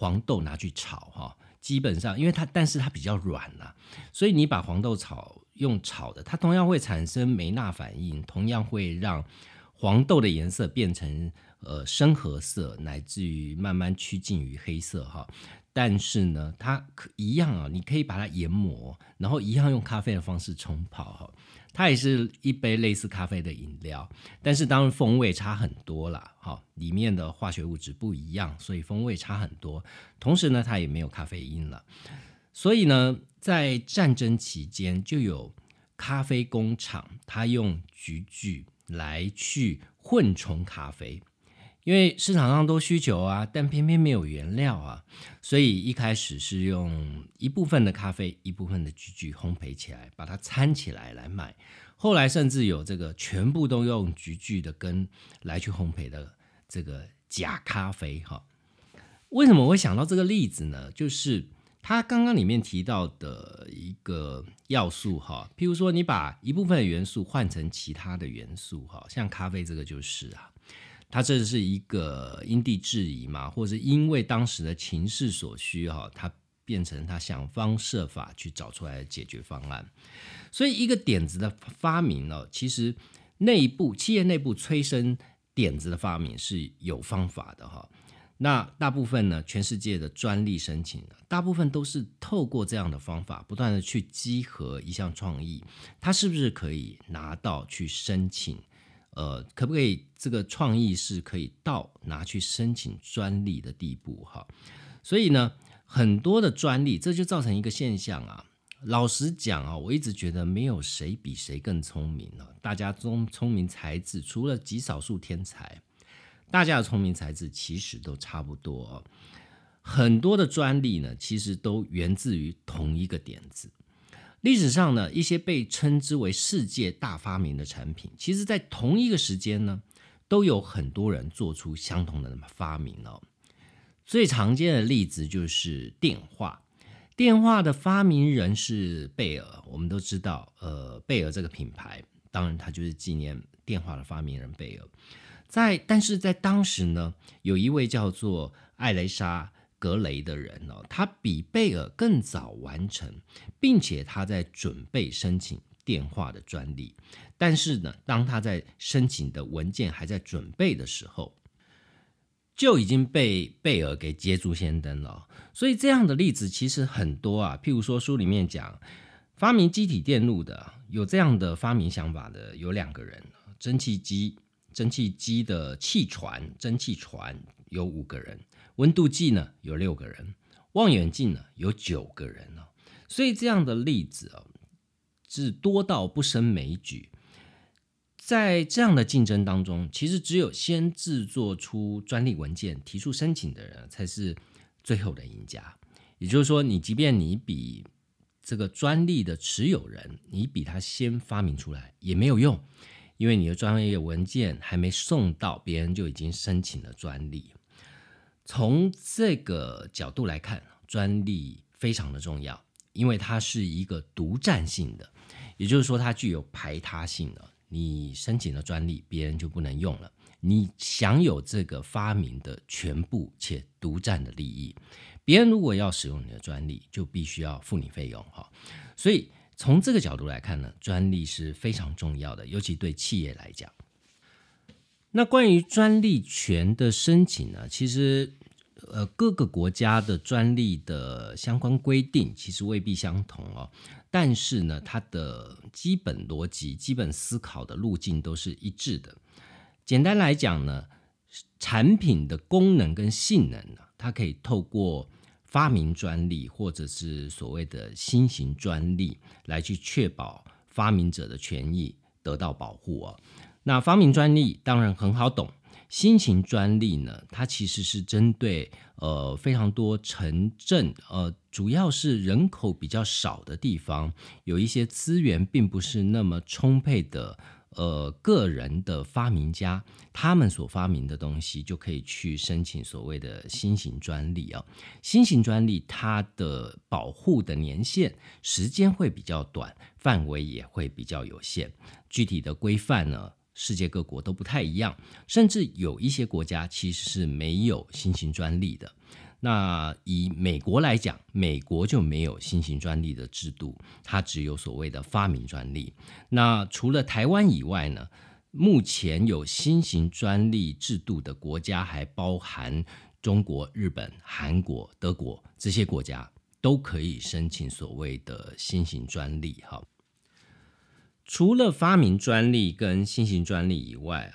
A: 黄豆拿去炒哈，基本上因为它，但是它比较软呐，所以你把黄豆炒用炒的，它同样会产生酶纳反应，同样会让黄豆的颜色变成呃深褐色，乃至于慢慢趋近于黑色哈。但是呢，它可一样啊，你可以把它研磨，然后一样用咖啡的方式冲泡哈。它也是一杯类似咖啡的饮料，但是当然风味差很多了，哈，里面的化学物质不一样，所以风味差很多。同时呢，它也没有咖啡因了。所以呢，在战争期间，就有咖啡工厂，它用菊苣来去混冲咖啡。因为市场上都需求啊，但偏偏没有原料啊，所以一开始是用一部分的咖啡，一部分的菊苣烘焙起来，把它掺起来来卖。后来甚至有这个全部都用菊苣的根来去烘焙的这个假咖啡哈。为什么我会想到这个例子呢？就是他刚刚里面提到的一个要素哈，譬如说你把一部分的元素换成其他的元素哈，像咖啡这个就是啊。他这是一个因地制宜嘛，或者因为当时的情势所需哈，他变成他想方设法去找出来的解决方案。所以一个点子的发明呢，其实内部企业内部催生点子的发明是有方法的哈。那大部分呢，全世界的专利申请，大部分都是透过这样的方法，不断的去集合一项创意，它是不是可以拿到去申请？呃，可不可以这个创意是可以到拿去申请专利的地步？哈，所以呢，很多的专利，这就造成一个现象啊。老实讲啊，我一直觉得没有谁比谁更聪明了，大家中聪明才智，除了极少数天才。大家的聪明才智其实都差不多，很多的专利呢，其实都源自于同一个点子。历史上呢，一些被称之为世界大发明的产品，其实在同一个时间呢，都有很多人做出相同的发明哦。最常见的例子就是电话，电话的发明人是贝尔，我们都知道，呃，贝尔这个品牌，当然它就是纪念电话的发明人贝尔。在，但是在当时呢，有一位叫做艾蕾莎·格雷的人哦，他比贝尔更早完成，并且他在准备申请电话的专利。但是呢，当他在申请的文件还在准备的时候，就已经被贝尔给捷足先登了。所以这样的例子其实很多啊。譬如说书里面讲，发明机体电路的有这样的发明想法的有两个人，蒸汽机。蒸汽机的气船，蒸汽船有五个人，温度计呢有六个人，望远镜呢有九个人呢。所以这样的例子啊，是多到不胜枚举。在这样的竞争当中，其实只有先制作出专利文件、提出申请的人，才是最后的赢家。也就是说，你即便你比这个专利的持有人，你比他先发明出来，也没有用。因为你的专业文件还没送到，别人就已经申请了专利。从这个角度来看，专利非常的重要，因为它是一个独占性的，也就是说它具有排他性的。你申请了专利，别人就不能用了，你享有这个发明的全部且独占的利益。别人如果要使用你的专利，就必须要付你费用哈。所以。从这个角度来看呢，专利是非常重要的，尤其对企业来讲。那关于专利权的申请呢，其实呃各个国家的专利的相关规定其实未必相同哦，但是呢，它的基本逻辑、基本思考的路径都是一致的。简单来讲呢，产品的功能跟性能呢，它可以透过。发明专利或者是所谓的新型专利，来去确保发明者的权益得到保护哦。那发明专利当然很好懂，新型专利呢，它其实是针对呃非常多城镇，呃主要是人口比较少的地方，有一些资源并不是那么充沛的。呃，个人的发明家，他们所发明的东西就可以去申请所谓的新型专利啊。新型专利它的保护的年限时间会比较短，范围也会比较有限。具体的规范呢，世界各国都不太一样，甚至有一些国家其实是没有新型专利的。那以美国来讲，美国就没有新型专利的制度，它只有所谓的发明专利。那除了台湾以外呢，目前有新型专利制度的国家还包含中国、日本、韩国、德国这些国家都可以申请所谓的新型专利。哈，除了发明专利跟新型专利以外。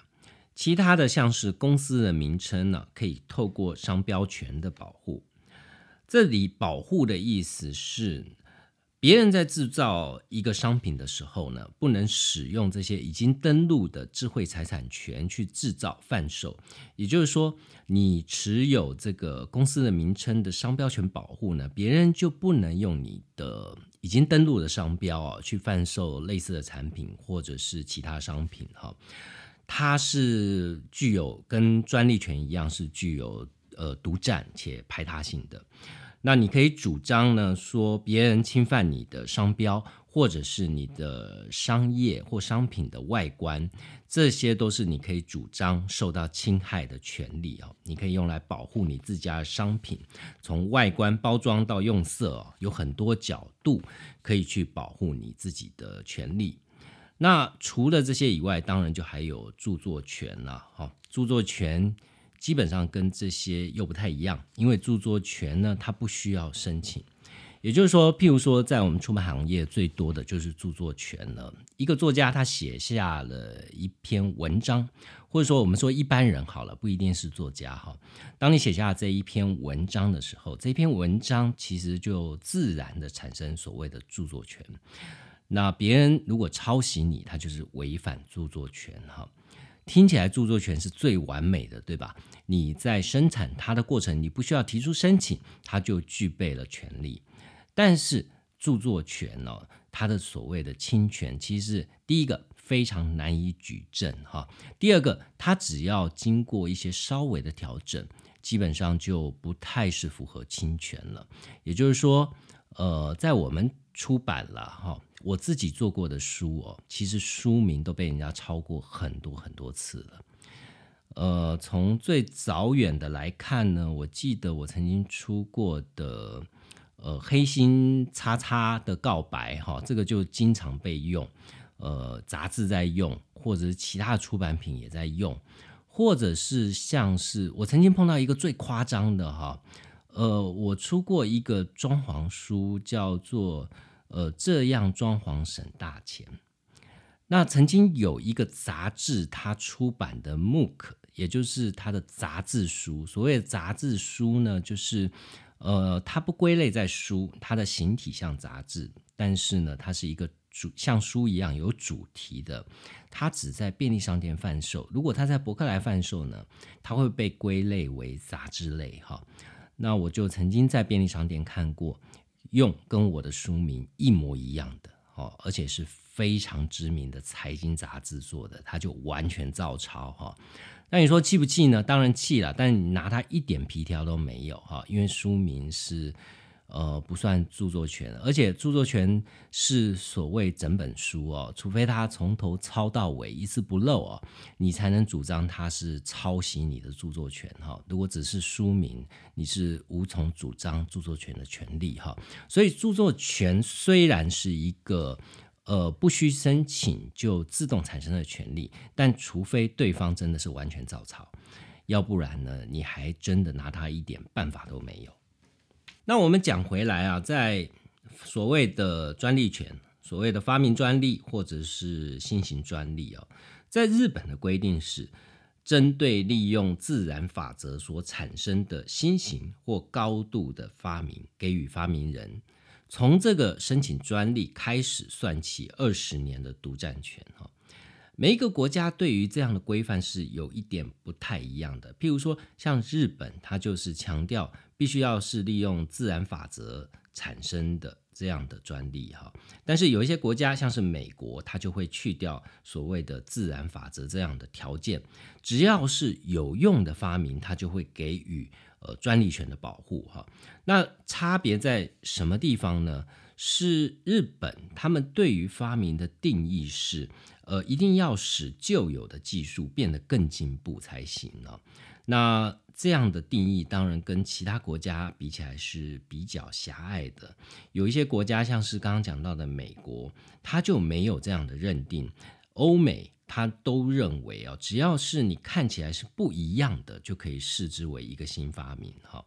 A: 其他的像是公司的名称呢，可以透过商标权的保护。这里保护的意思是，别人在制造一个商品的时候呢，不能使用这些已经登录的智慧财产权去制造贩售。也就是说，你持有这个公司的名称的商标权保护呢，别人就不能用你的已经登录的商标啊去贩售类似的产品或者是其他商品哈。它是具有跟专利权一样，是具有呃独占且排他性的。那你可以主张呢，说别人侵犯你的商标，或者是你的商业或商品的外观，这些都是你可以主张受到侵害的权利哦。你可以用来保护你自家的商品，从外观包装到用色哦，有很多角度可以去保护你自己的权利。那除了这些以外，当然就还有著作权了哈。著作权。基本上跟这些又不太一样，因为著作权呢，它不需要申请。也就是说，譬如说，在我们出版行业最多的就是著作权了。一个作家他写下了一篇文章，或者说我们说一般人好了，不一定是作家哈。当你写下这一篇文章的时候，这篇文章其实就自然的产生所谓的著作权。那别人如果抄袭你，他就是违反著作权哈。听起来著作权是最完美的，对吧？你在生产它的过程，你不需要提出申请，它就具备了权利。但是著作权呢，它的所谓的侵权，其实第一个非常难以举证哈。第二个，它只要经过一些稍微的调整，基本上就不太是符合侵权了。也就是说，呃，在我们出版了哈。我自己做过的书哦，其实书名都被人家抄过很多很多次了。呃，从最早远的来看呢，我记得我曾经出过的呃黑心叉叉的告白哈，这个就经常被用，呃，杂志在用，或者是其他的出版品也在用，或者是像是我曾经碰到一个最夸张的哈，呃，我出过一个装潢书，叫做。呃，这样装潢省大钱。那曾经有一个杂志，它出版的 MOOC，也就是它的杂志书。所谓杂志书呢，就是呃，它不归类在书，它的形体像杂志，但是呢，它是一个主像书一样有主题的。它只在便利商店贩售。如果它在博客来贩售呢，它会被归类为杂志类哈。那我就曾经在便利商店看过。用跟我的书名一模一样的哦，而且是非常知名的财经杂志做的，它就完全照抄哈。那你说气不气呢？当然气了，但你拿它一点皮条都没有哈，因为书名是。呃，不算著作权，而且著作权是所谓整本书哦，除非他从头抄到尾一字不漏哦，你才能主张他是抄袭你的著作权哈。如果只是书名，你是无从主张著作权的权利哈。所以著作权虽然是一个呃不需申请就自动产生的权利，但除非对方真的是完全照抄，要不然呢，你还真的拿他一点办法都没有。那我们讲回来啊，在所谓的专利权、所谓的发明专利或者是新型专利哦，在日本的规定是，针对利用自然法则所产生的新型或高度的发明，给予发明人从这个申请专利开始算起二十年的独占权哈。每一个国家对于这样的规范是有一点不太一样的。譬如说，像日本，它就是强调必须要是利用自然法则产生的这样的专利哈。但是有一些国家，像是美国，它就会去掉所谓的自然法则这样的条件，只要是有用的发明，它就会给予呃专利权的保护哈。那差别在什么地方呢？是日本，他们对于发明的定义是。呃，一定要使旧有的技术变得更进步才行呢。那这样的定义当然跟其他国家比起来是比较狭隘的。有一些国家，像是刚刚讲到的美国，它就没有这样的认定。欧美，他都认为啊，只要是你看起来是不一样的，就可以视之为一个新发明。哈，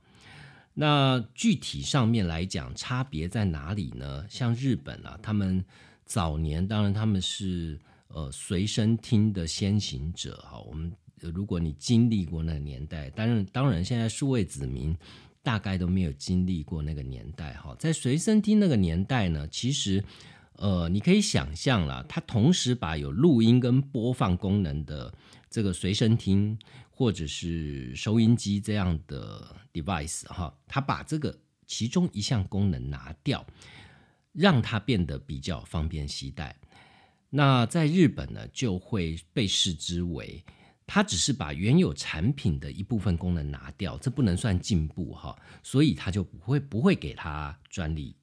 A: 那具体上面来讲，差别在哪里呢？像日本啊，他们早年当然他们是。呃，随身听的先行者哈，我们如果你经历过那个年代，当然当然现在数位子民大概都没有经历过那个年代哈。在随身听那个年代呢，其实呃，你可以想象了，它同时把有录音跟播放功能的这个随身听或者是收音机这样的 device 哈，它把这个其中一项功能拿掉，让它变得比较方便携带。那在日本呢，就会被视之为它只是把原有产品的一部分功能拿掉，这不能算进步哈，所以它就不会不会给它专利。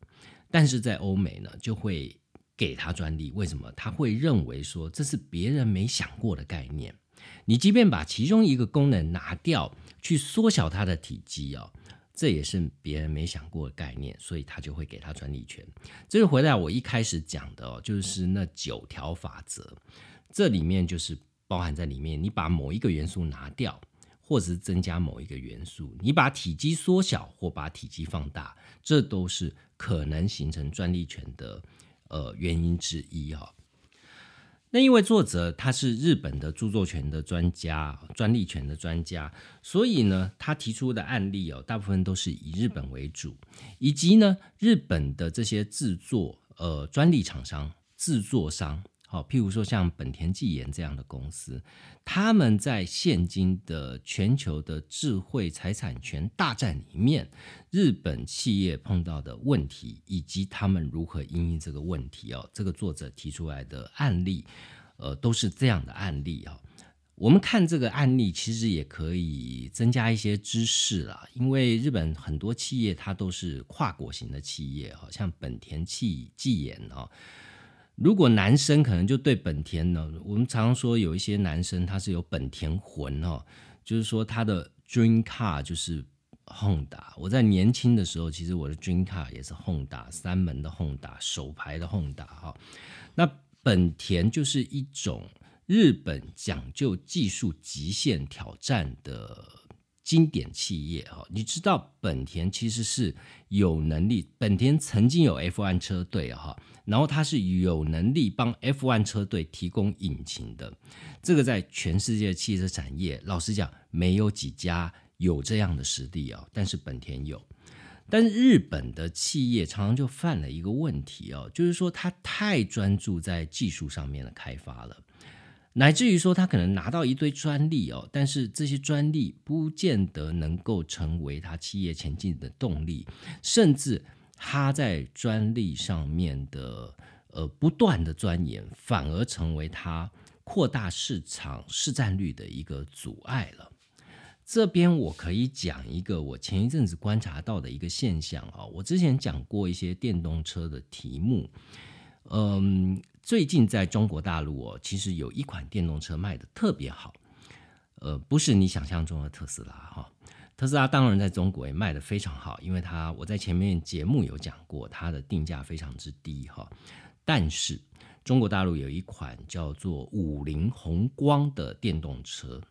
A: 但是在欧美呢，就会给他专利。为什么？他会认为说这是别人没想过的概念。你即便把其中一个功能拿掉，去缩小它的体积哦，这也是别人没想过的概念，所以他就会给他专利权。这就回来我一开始讲的哦，就是那九条法则，这里面就是包含在里面。你把某一个元素拿掉，或者是增加某一个元素，你把体积缩小或把体积放大，这都是可能形成专利权的呃原因之一哈。那因为作者他是日本的著作权的专家、专利权的专家，所以呢，他提出的案例哦，大部分都是以日本为主，以及呢，日本的这些制作呃专利厂商、制作商。好，譬如说像本田技研这样的公司，他们在现今的全球的智慧财产权大战里面，日本企业碰到的问题，以及他们如何应对这个问题哦，这个作者提出来的案例，呃，都是这样的案例啊。我们看这个案例，其实也可以增加一些知识啦，因为日本很多企业它都是跨国型的企业，好像本田汽技研啊。如果男生可能就对本田呢，我们常说有一些男生他是有本田魂哦，就是说他的 dream car 就是 Honda。我在年轻的时候，其实我的 dream car 也是 Honda，三门的 Honda，手牌的 Honda 哈。那本田就是一种日本讲究技术极限挑战的。经典企业哈，你知道本田其实是有能力，本田曾经有 F1 车队哈，然后它是有能力帮 F1 车队提供引擎的，这个在全世界汽车产业，老实讲没有几家有这样的实力哦，但是本田有，但是日本的企业常常就犯了一个问题哦，就是说它太专注在技术上面的开发了。乃至于说，他可能拿到一堆专利哦，但是这些专利不见得能够成为他企业前进的动力，甚至他在专利上面的呃不断的钻研，反而成为他扩大市场市占率的一个阻碍了。这边我可以讲一个我前一阵子观察到的一个现象啊，我之前讲过一些电动车的题目，嗯。最近在中国大陆哦，其实有一款电动车卖的特别好，呃，不是你想象中的特斯拉哈。特斯拉当然在中国也卖的非常好，因为它我在前面节目有讲过，它的定价非常之低哈。但是中国大陆有一款叫做五菱宏光的电动车，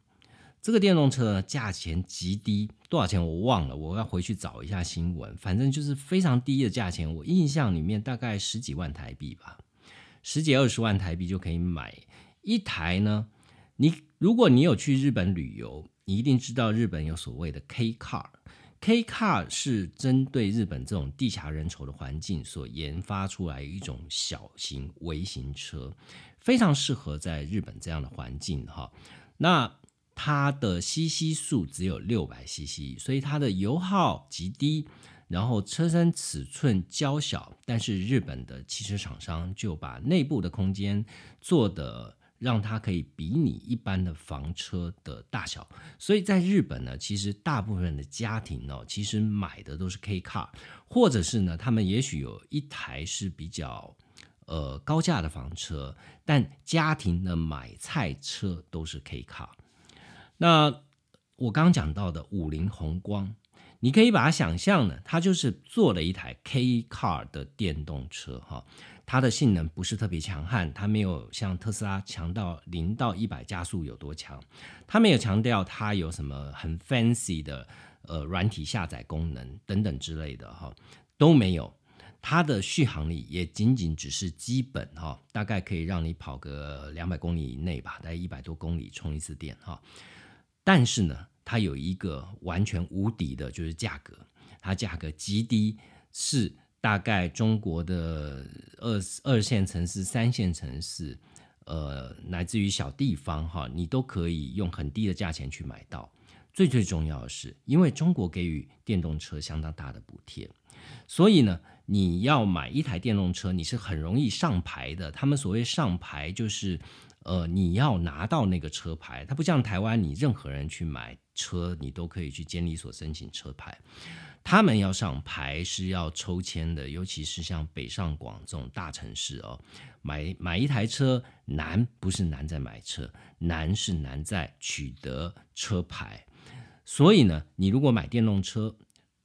A: 这个电动车价钱极低，多少钱我忘了，我要回去找一下新闻。反正就是非常低的价钱，我印象里面大概十几万台币吧。十几二十万台币就可以买一台呢。你如果你有去日本旅游，你一定知道日本有所谓的 K Car。K Car 是针对日本这种地狭人稠的环境所研发出来一种小型微型车，非常适合在日本这样的环境哈。那它的 CC 数只有六百 CC，所以它的油耗极低。然后车身尺寸较小，但是日本的汽车厂商就把内部的空间做的让它可以比拟一般的房车的大小，所以在日本呢，其实大部分的家庭呢，其实买的都是 K car，或者是呢，他们也许有一台是比较呃高价的房车，但家庭的买菜车都是 K car。那我刚讲到的五菱宏光。你可以把它想象呢，它就是做了一台 K car 的电动车哈，它的性能不是特别强悍，它没有像特斯拉强到零到一百加速有多强，它没有强调它有什么很 fancy 的呃软体下载功能等等之类的哈都没有，它的续航力也仅仅只是基本哈，大概可以让你跑个两百公里以内吧，大概一百多公里充一次电哈，但是呢。它有一个完全无敌的，就是价格，它价格极低，是大概中国的二二线城市、三线城市，呃，乃至于小地方哈，你都可以用很低的价钱去买到。最最重要的是，因为中国给予电动车相当大的补贴，所以呢，你要买一台电动车，你是很容易上牌的。他们所谓上牌，就是呃，你要拿到那个车牌，它不像台湾，你任何人去买车，你都可以去监理所申请车牌。他们要上牌是要抽签的，尤其是像北上广这种大城市哦，买买一台车难不是难在买车，难是难在取得车牌。所以呢，你如果买电动车，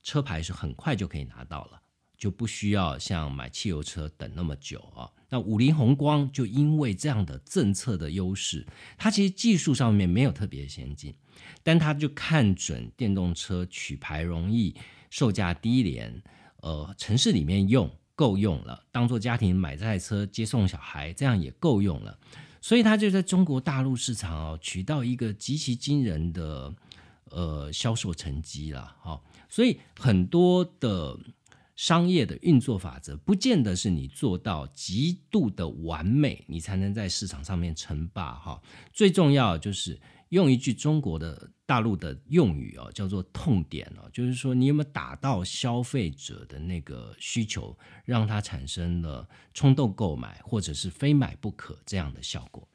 A: 车牌是很快就可以拿到了，就不需要像买汽油车等那么久啊。那五菱宏光就因为这样的政策的优势，它其实技术上面没有特别先进，但他就看准电动车取牌容易。售价低廉，呃，城市里面用够用了，当做家庭买这台车接送小孩，这样也够用了，所以他就在中国大陆市场哦取到一个极其惊人的呃销售成绩了，哈，所以很多的商业的运作法则，不见得是你做到极度的完美，你才能在市场上面称霸，哈，最重要就是。用一句中国的大陆的用语哦，叫做痛点哦，就是说你有没有打到消费者的那个需求，让他产生了冲动购买，或者是非买不可这样的效果。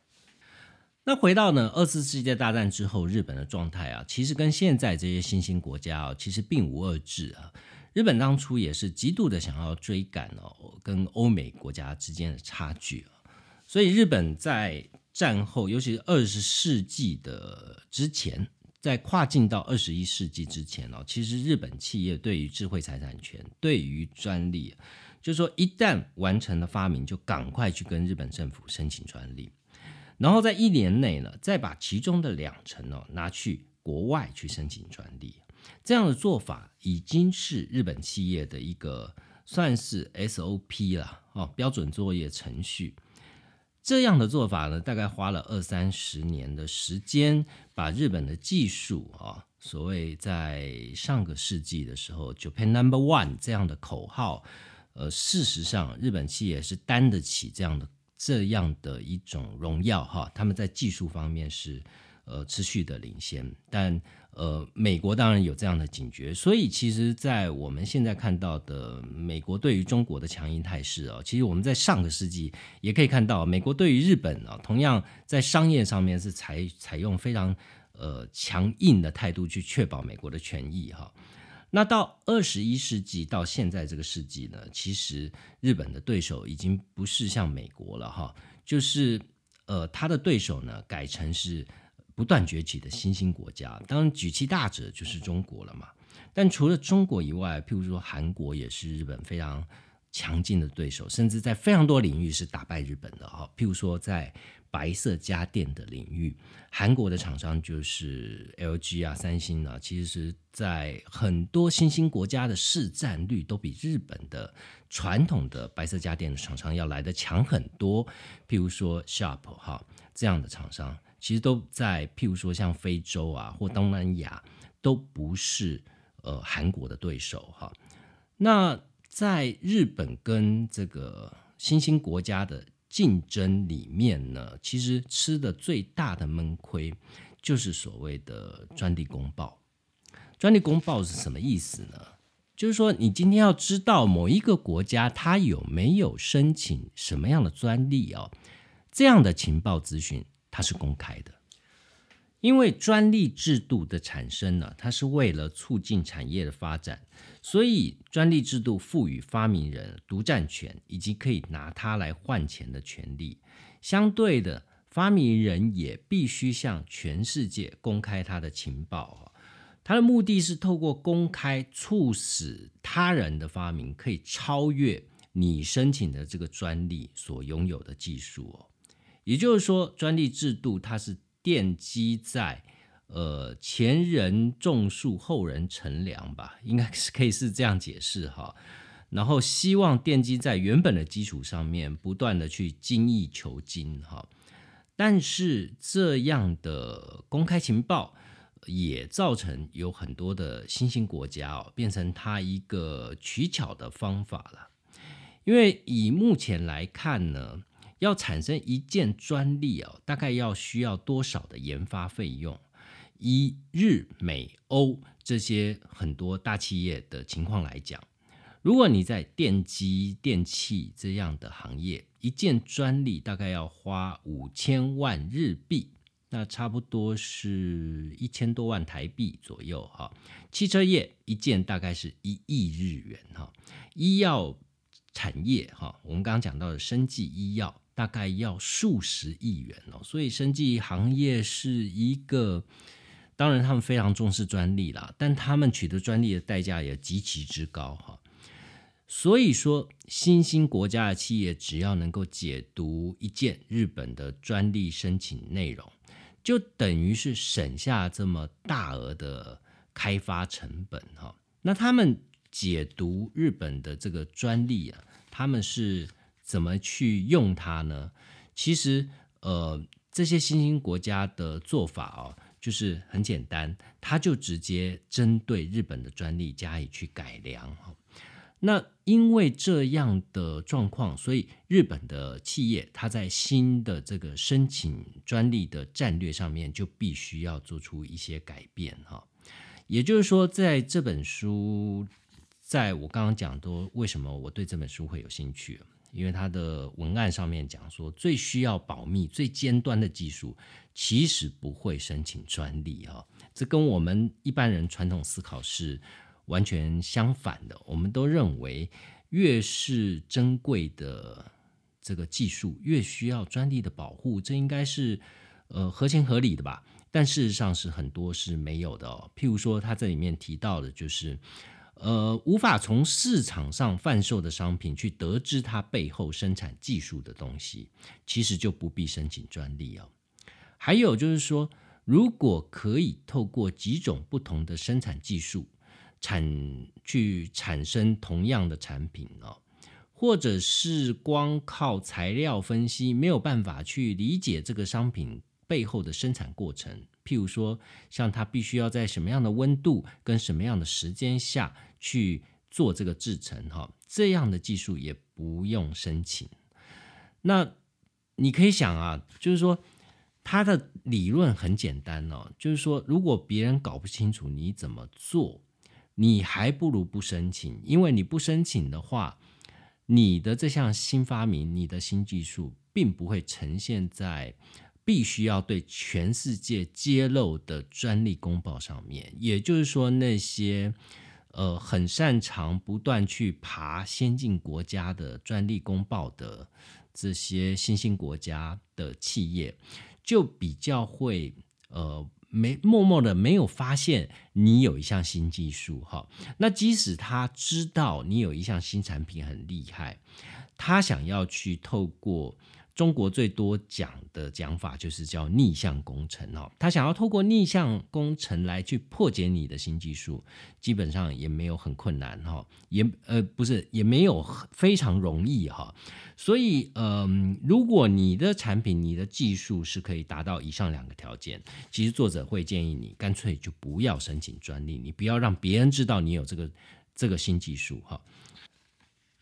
A: 那回到呢，二次世界大战之后日本的状态啊，其实跟现在这些新兴国家啊，其实并无二致啊。日本当初也是极度的想要追赶哦，跟欧美国家之间的差距啊，所以日本在。战后，尤其是二十世纪的之前，在跨境到二十一世纪之前哦，其实日本企业对于智慧财产权、对于专利，就是说一旦完成了发明，就赶快去跟日本政府申请专利，然后在一年内呢，再把其中的两成哦拿去国外去申请专利。这样的做法已经是日本企业的一个算是 SOP 了哦，标准作业程序。这样的做法呢，大概花了二三十年的时间，把日本的技术啊，所谓在上个世纪的时候，Japan Number One 这样的口号，呃，事实上日本企业是担得起这样的这样的一种荣耀哈，他们在技术方面是呃持续的领先，但。呃，美国当然有这样的警觉，所以其实，在我们现在看到的美国对于中国的强硬态势啊，其实我们在上个世纪也可以看到，美国对于日本啊，同样在商业上面是采采用非常呃强硬的态度去确保美国的权益哈。那到二十一世纪到现在这个世纪呢，其实日本的对手已经不是像美国了哈，就是呃他的对手呢改成是。不断崛起的新兴国家，当然举其大者就是中国了嘛。但除了中国以外，譬如说韩国也是日本非常强劲的对手，甚至在非常多领域是打败日本的哈。譬如说在白色家电的领域，韩国的厂商就是 LG 啊、三星啊，其实在很多新兴国家的市占率都比日本的传统的白色家电的厂商要来的强很多。譬如说 Sharp 哈这样的厂商。其实都在，譬如说像非洲啊或东南亚，都不是呃韩国的对手哈。那在日本跟这个新兴国家的竞争里面呢，其实吃的最大的闷亏就是所谓的专利公报。专利公报是什么意思呢？就是说你今天要知道某一个国家它有没有申请什么样的专利哦，这样的情报资讯。它是公开的，因为专利制度的产生呢，它是为了促进产业的发展，所以专利制度赋予发明人独占权以及可以拿它来换钱的权利。相对的，发明人也必须向全世界公开他的情报，他的目的是透过公开，促使他人的发明可以超越你申请的这个专利所拥有的技术哦。也就是说，专利制度它是奠基在呃前人种树，后人乘凉吧，应该是可以是这样解释哈。然后希望奠基在原本的基础上面，不断的去精益求精哈。但是这样的公开情报也造成有很多的新兴国家哦，变成它一个取巧的方法了。因为以目前来看呢。要产生一件专利哦，大概要需要多少的研发费用？以日美欧这些很多大企业的情况来讲，如果你在电机、电器这样的行业，一件专利大概要花五千万日币，那差不多是一千多万台币左右哈。汽车业一件大概是一亿日元哈。医药产业哈，我们刚刚讲到的生技医药大概要数十亿元哦，所以生技行业是一个。当然，他们非常重视专利啦，但他们取得专利的代价也极其之高哈。所以说，新兴国家的企业只要能够解读一件日本的专利申请内容，就等于是省下这么大额的开发成本哈。那他们解读日本的这个专利啊，他们是怎么去用它呢？其实，呃，这些新兴国家的做法啊。就是很简单，它就直接针对日本的专利加以去改良哈。那因为这样的状况，所以日本的企业它在新的这个申请专利的战略上面就必须要做出一些改变哈。也就是说，在这本书，在我刚刚讲多为什么我对这本书会有兴趣。因为它的文案上面讲说，最需要保密、最尖端的技术，其实不会申请专利哈。这跟我们一般人传统思考是完全相反的。我们都认为，越是珍贵的这个技术，越需要专利的保护，这应该是呃合情合理的吧？但事实上是很多是没有的哦。譬如说，他这里面提到的就是。呃，无法从市场上贩售的商品去得知它背后生产技术的东西，其实就不必申请专利哦。还有就是说，如果可以透过几种不同的生产技术产去产生同样的产品哦，或者是光靠材料分析没有办法去理解这个商品背后的生产过程。譬如说，像它必须要在什么样的温度跟什么样的时间下去做这个制成，哈，这样的技术也不用申请。那你可以想啊，就是说，它的理论很简单哦，就是说，如果别人搞不清楚你怎么做，你还不如不申请，因为你不申请的话，你的这项新发明、你的新技术，并不会呈现在。必须要对全世界揭露的专利公报上面，也就是说，那些呃很擅长不断去爬先进国家的专利公报的这些新兴国家的企业，就比较会呃没默默的没有发现你有一项新技术哈。那即使他知道你有一项新产品很厉害，他想要去透过。中国最多讲的讲法就是叫逆向工程哦，他想要透过逆向工程来去破解你的新技术，基本上也没有很困难哈，也呃不是也没有非常容易哈，所以嗯，如果你的产品、你的技术是可以达到以上两个条件，其实作者会建议你干脆就不要申请专利，你不要让别人知道你有这个这个新技术哈。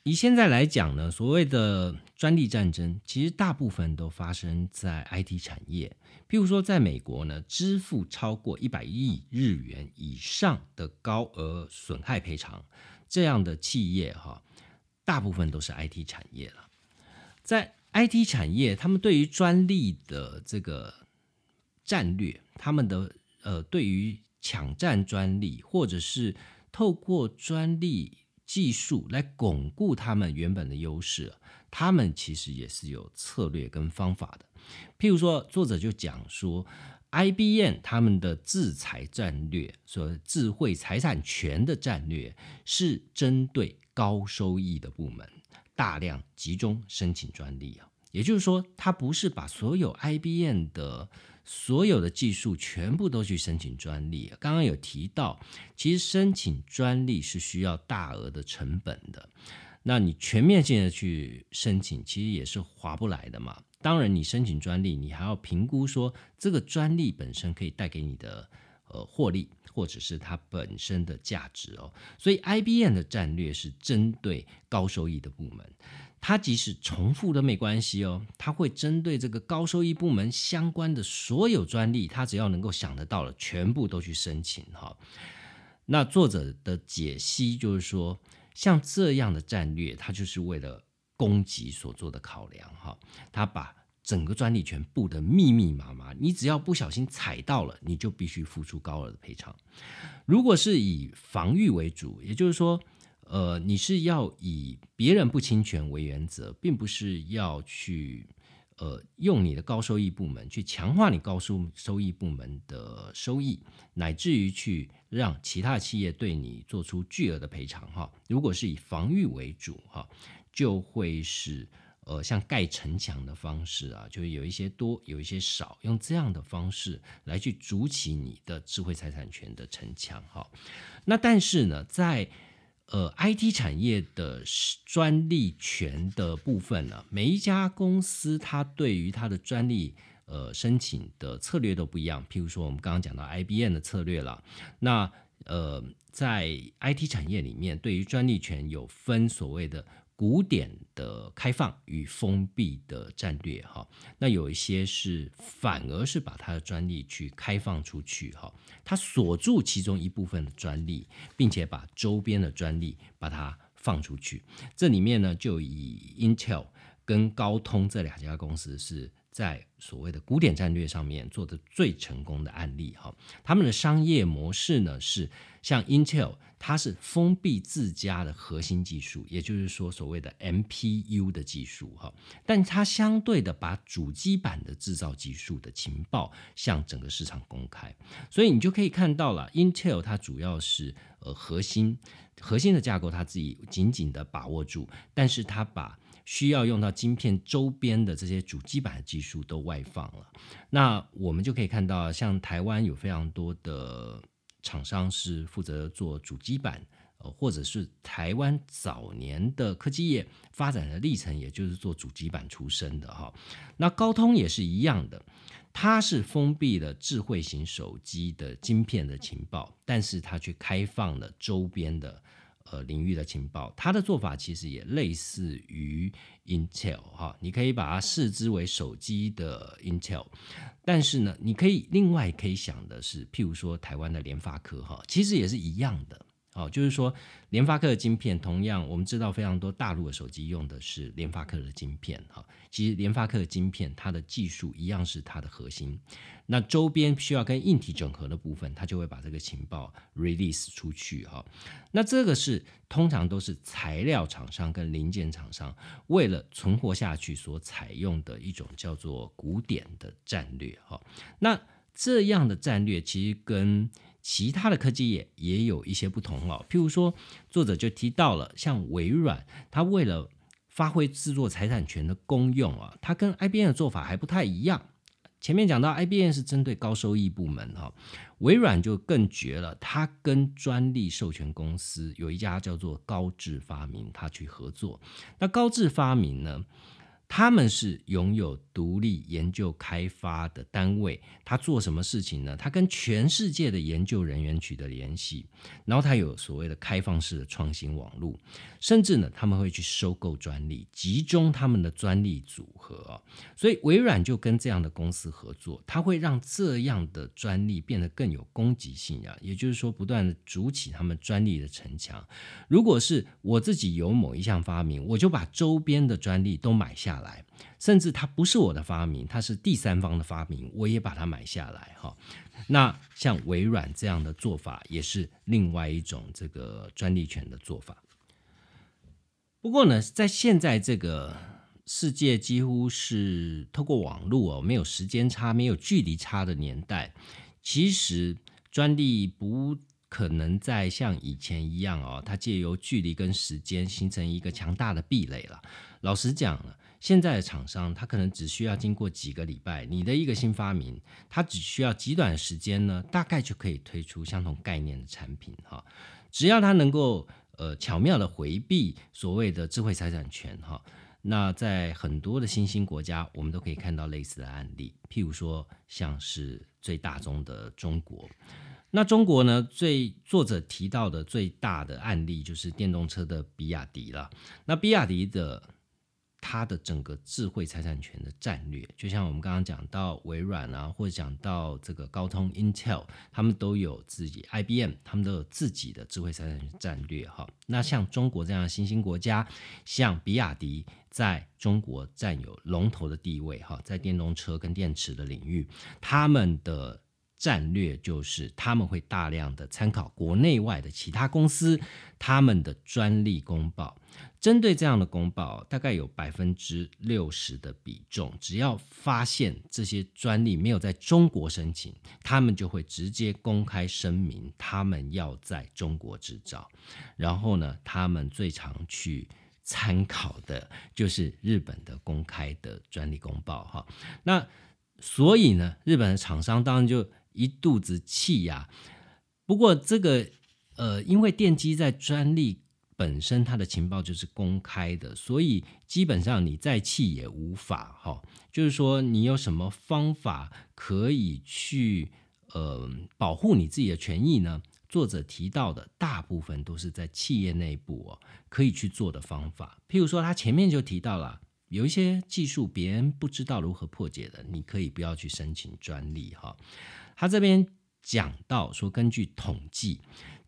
A: 以现在来讲呢，所谓的专利战争，其实大部分都发生在 IT 产业。譬如说，在美国呢，支付超过一百亿日元以上的高额损害赔偿，这样的企业哈，大部分都是 IT 产业了。在 IT 产业，他们对于专利的这个战略，他们的呃，对于抢占专利，或者是透过专利。技术来巩固他们原本的优势，他们其实也是有策略跟方法的。譬如说，作者就讲说，IBM 他们的制裁战略，说智慧财产权的战略是针对高收益的部门，大量集中申请专利啊。也就是说，他不是把所有 IBM 的所有的技术全部都去申请专利。刚刚有提到，其实申请专利是需要大额的成本的。那你全面性的去申请，其实也是划不来的嘛。当然，你申请专利，你还要评估说这个专利本身可以带给你的呃获利，或者是它本身的价值哦。所以，IBM 的战略是针对高收益的部门。它即使重复都没关系哦，它会针对这个高收益部门相关的所有专利，它只要能够想得到的，全部都去申请哈。那作者的解析就是说，像这样的战略，它就是为了攻击所做的考量哈，他把整个专利权布的密密麻麻，你只要不小心踩到了，你就必须付出高额的赔偿。如果是以防御为主，也就是说，呃，你是要以别人不侵权为原则，并不是要去。呃，用你的高收益部门去强化你高收收益部门的收益，乃至于去让其他企业对你做出巨额的赔偿哈。如果是以防御为主哈，就会是呃像盖城墙的方式啊，就是有一些多，有一些少，用这样的方式来去筑起你的智慧财产权的城墙哈。那但是呢，在呃，IT 产业的专利权的部分呢，每一家公司它对于它的专利呃申请的策略都不一样。譬如说，我们刚刚讲到 IBM 的策略了，那呃，在 IT 产业里面，对于专利权有分所谓的。古典的开放与封闭的战略，哈，那有一些是反而是把它的专利去开放出去，哈，它锁住其中一部分的专利，并且把周边的专利把它放出去。这里面呢，就以 Intel 跟高通这两家公司是。在所谓的古典战略上面做的最成功的案例哈，他们的商业模式呢是像 Intel，它是封闭自家的核心技术，也就是说所谓的 MPU 的技术哈，但它相对的把主机板的制造技术的情报向整个市场公开，所以你就可以看到了 Intel 它主要是呃核心核心的架构，它自己紧紧的把握住，但是它把需要用到晶片周边的这些主机板的技术都外放了，那我们就可以看到，像台湾有非常多的厂商是负责做主机板，呃，或者是台湾早年的科技业发展的历程，也就是做主机板出身的哈。那高通也是一样的，它是封闭了智慧型手机的晶片的情报，但是它却开放了周边的。呃，领域的情报，它的做法其实也类似于 Intel 哈，你可以把它视之为手机的 Intel，但是呢，你可以另外可以想的是，譬如说台湾的联发科哈，其实也是一样的。哦，就是说，联发科的晶片，同样我们知道非常多大陆的手机用的是联发科的晶片，哈，其实联发科的晶片，它的技术一样是它的核心。那周边需要跟硬体整合的部分，它就会把这个情报 release 出去，哈。那这个是通常都是材料厂商跟零件厂商为了存活下去所采用的一种叫做古典的战略，哈。那这样的战略其实跟其他的科技业也有一些不同哦，譬如说，作者就提到了，像微软，它为了发挥制作财产权的功用啊，它跟 IBM 的做法还不太一样。前面讲到 IBM 是针对高收益部门哈，微软就更绝了，它跟专利授权公司有一家叫做高智发明，它去合作。那高智发明呢？他们是拥有独立研究开发的单位，他做什么事情呢？他跟全世界的研究人员取得联系，然后他有所谓的开放式的创新网络，甚至呢，他们会去收购专利，集中他们的专利组合所以微软就跟这样的公司合作，它会让这样的专利变得更有攻击性啊，也就是说，不断的筑起他们专利的城墙。如果是我自己有某一项发明，我就把周边的专利都买下。来，来甚至它不是我的发明，它是第三方的发明，我也把它买下来哈。那像微软这样的做法，也是另外一种这个专利权的做法。不过呢，在现在这个世界几乎是透过网络哦，没有时间差、没有距离差的年代，其实专利不可能再像以前一样哦，它借由距离跟时间形成一个强大的壁垒了。老实讲了。现在的厂商，他可能只需要经过几个礼拜，你的一个新发明，他只需要极短的时间呢，大概就可以推出相同概念的产品哈。只要他能够呃巧妙的回避所谓的智慧财产权哈，那在很多的新兴国家，我们都可以看到类似的案例。譬如说，像是最大宗的中国，那中国呢，最作者提到的最大的案例就是电动车的比亚迪了。那比亚迪的它的整个智慧财产权的战略，就像我们刚刚讲到微软啊，或者讲到这个高通 Intel，他们都有自己 IBM，他们都有自己的智慧财产权战略哈。那像中国这样的新兴国家，像比亚迪在中国占有龙头的地位哈，在电动车跟电池的领域，他们的战略就是他们会大量的参考国内外的其他公司他们的专利公报。针对这样的公报，大概有百分之六十的比重，只要发现这些专利没有在中国申请，他们就会直接公开声明，他们要在中国制造。然后呢，他们最常去参考的就是日本的公开的专利公报，哈。那所以呢，日本的厂商当然就一肚子气呀。不过这个，呃，因为电机在专利。本身它的情报就是公开的，所以基本上你再气也无法哈。就是说，你有什么方法可以去呃保护你自己的权益呢？作者提到的大部分都是在企业内部哦可以去做的方法。譬如说，他前面就提到了有一些技术别人不知道如何破解的，你可以不要去申请专利哈。他这边讲到说，根据统计。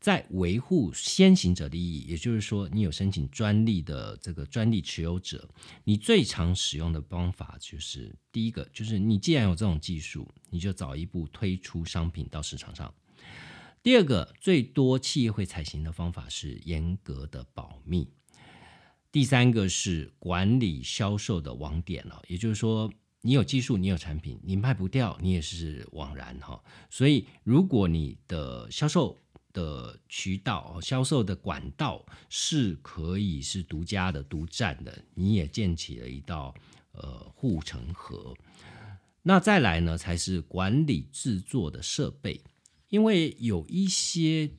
A: 在维护先行者利益，也就是说，你有申请专利的这个专利持有者，你最常使用的方法就是第一个，就是你既然有这种技术，你就早一步推出商品到市场上。第二个，最多企业会采行的方法是严格的保密。第三个是管理销售的网点了，也就是说，你有技术，你有产品，你卖不掉，你也是枉然哈。所以，如果你的销售的渠道销售的管道是可以是独家的、独占的，你也建起了一道呃护城河。那再来呢，才是管理制作的设备，因为有一些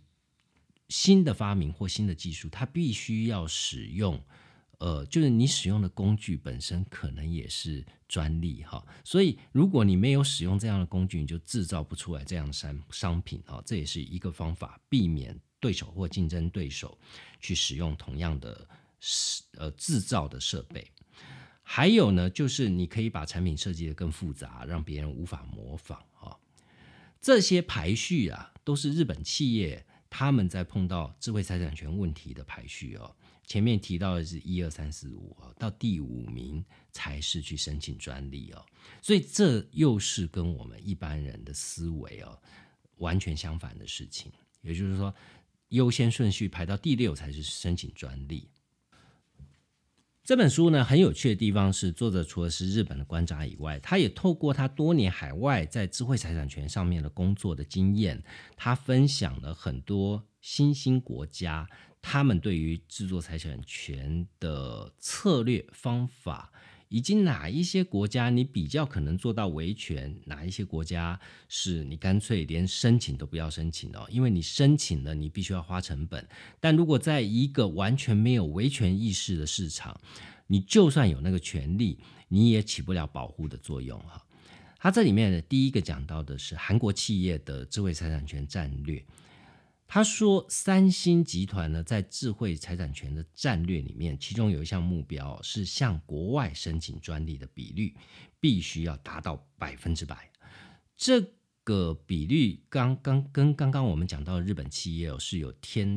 A: 新的发明或新的技术，它必须要使用。呃，就是你使用的工具本身可能也是专利哈，所以如果你没有使用这样的工具，你就制造不出来这样的商商品哈，这也是一个方法，避免对手或竞争对手去使用同样的呃制造的设备。还有呢，就是你可以把产品设计的更复杂，让别人无法模仿哈。这些排序啊，都是日本企业他们在碰到智慧财产权问题的排序哦。前面提到的是一二三四五到第五名才是去申请专利哦，所以这又是跟我们一般人的思维哦完全相反的事情。也就是说，优先顺序排到第六才是申请专利。这本书呢很有趣的地方是，作者除了是日本的观察以外，他也透过他多年海外在智慧财产权上面的工作的经验，他分享了很多新兴国家。他们对于制作财产权的策略方法，以及哪一些国家你比较可能做到维权，哪一些国家是你干脆连申请都不要申请哦，因为你申请了，你必须要花成本。但如果在一个完全没有维权意识的市场，你就算有那个权利，你也起不了保护的作用哈。他这里面的第一个讲到的是韩国企业的智慧财产权战略。他说，三星集团呢，在智慧财产权的战略里面，其中有一项目标是向国外申请专利的比率必须要达到百分之百。这个比率刚刚跟刚刚我们讲到日本企业哦是有天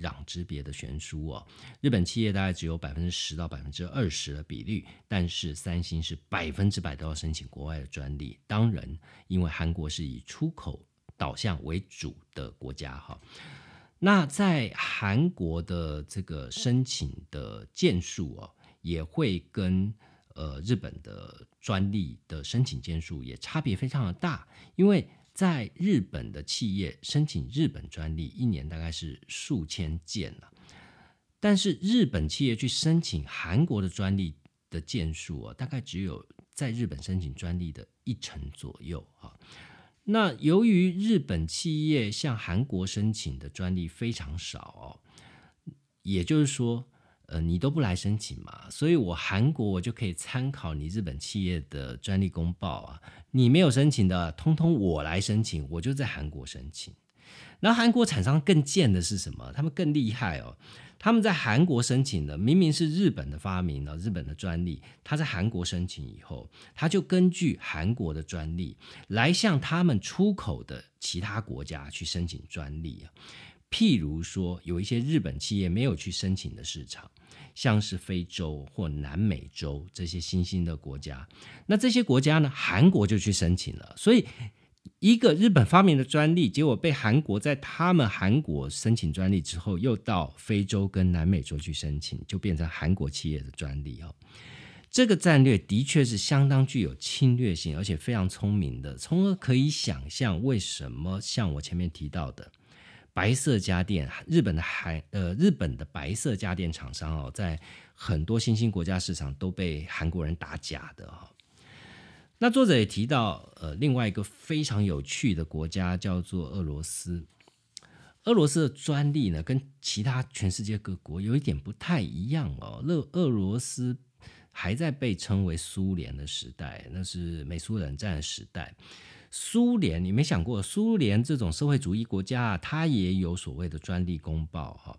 A: 壤之别的悬殊哦。日本企业大概只有百分之十到百分之二十的比率，但是三星是百分之百都要申请国外的专利。当然，因为韩国是以出口。导向为主的国家哈，那在韩国的这个申请的件数哦，也会跟呃日本的专利的申请件数也差别非常的大，因为在日本的企业申请日本专利一年大概是数千件了，但是日本企业去申请韩国的专利的件数啊，大概只有在日本申请专利的一成左右啊。那由于日本企业向韩国申请的专利非常少，也就是说，呃，你都不来申请嘛，所以我韩国我就可以参考你日本企业的专利公报啊，你没有申请的，通通我来申请，我就在韩国申请。那韩国厂商更贱的是什么？他们更厉害哦。他们在韩国申请的明明是日本的发明了日本的专利，他在韩国申请以后，他就根据韩国的专利来向他们出口的其他国家去申请专利啊。譬如说，有一些日本企业没有去申请的市场，像是非洲或南美洲这些新兴的国家，那这些国家呢，韩国就去申请了，所以。一个日本发明的专利，结果被韩国在他们韩国申请专利之后，又到非洲跟南美洲去申请，就变成韩国企业的专利哦。这个战略的确是相当具有侵略性，而且非常聪明的，从而可以想象为什么像我前面提到的白色家电，日本的韩呃日本的白色家电厂商哦，在很多新兴国家市场都被韩国人打假的哈。那作者也提到，呃，另外一个非常有趣的国家叫做俄罗斯。俄罗斯的专利呢，跟其他全世界各国有一点不太一样哦。俄俄罗斯还在被称为苏联的时代，那是美苏冷战时代。苏联，你没想过，苏联这种社会主义国家啊，它也有所谓的专利公报哈。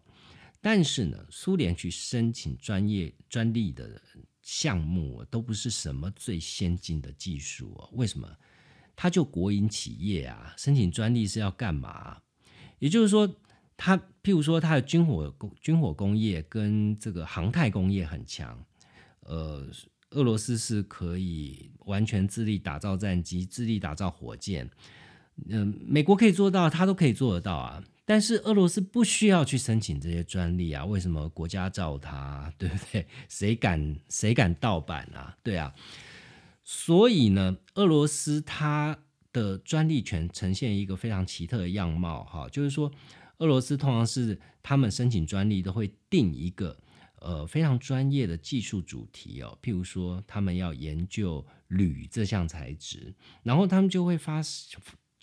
A: 但是呢，苏联去申请专业专利的。项目都不是什么最先进的技术哦，为什么？它就国营企业啊，申请专利是要干嘛？也就是说，它譬如说它的军火工军火工业跟这个航太工业很强，呃，俄罗斯是可以完全自力打造战机、自力打造火箭，嗯，美国可以做到，它都可以做得到啊。但是俄罗斯不需要去申请这些专利啊？为什么国家造它，[LAUGHS] 对不对？谁敢谁敢盗版啊？对啊，所以呢，俄罗斯它的专利权呈现一个非常奇特的样貌，哈，就是说，俄罗斯通常是他们申请专利都会定一个呃非常专业的技术主题哦，譬如说他们要研究铝这项材质，然后他们就会发。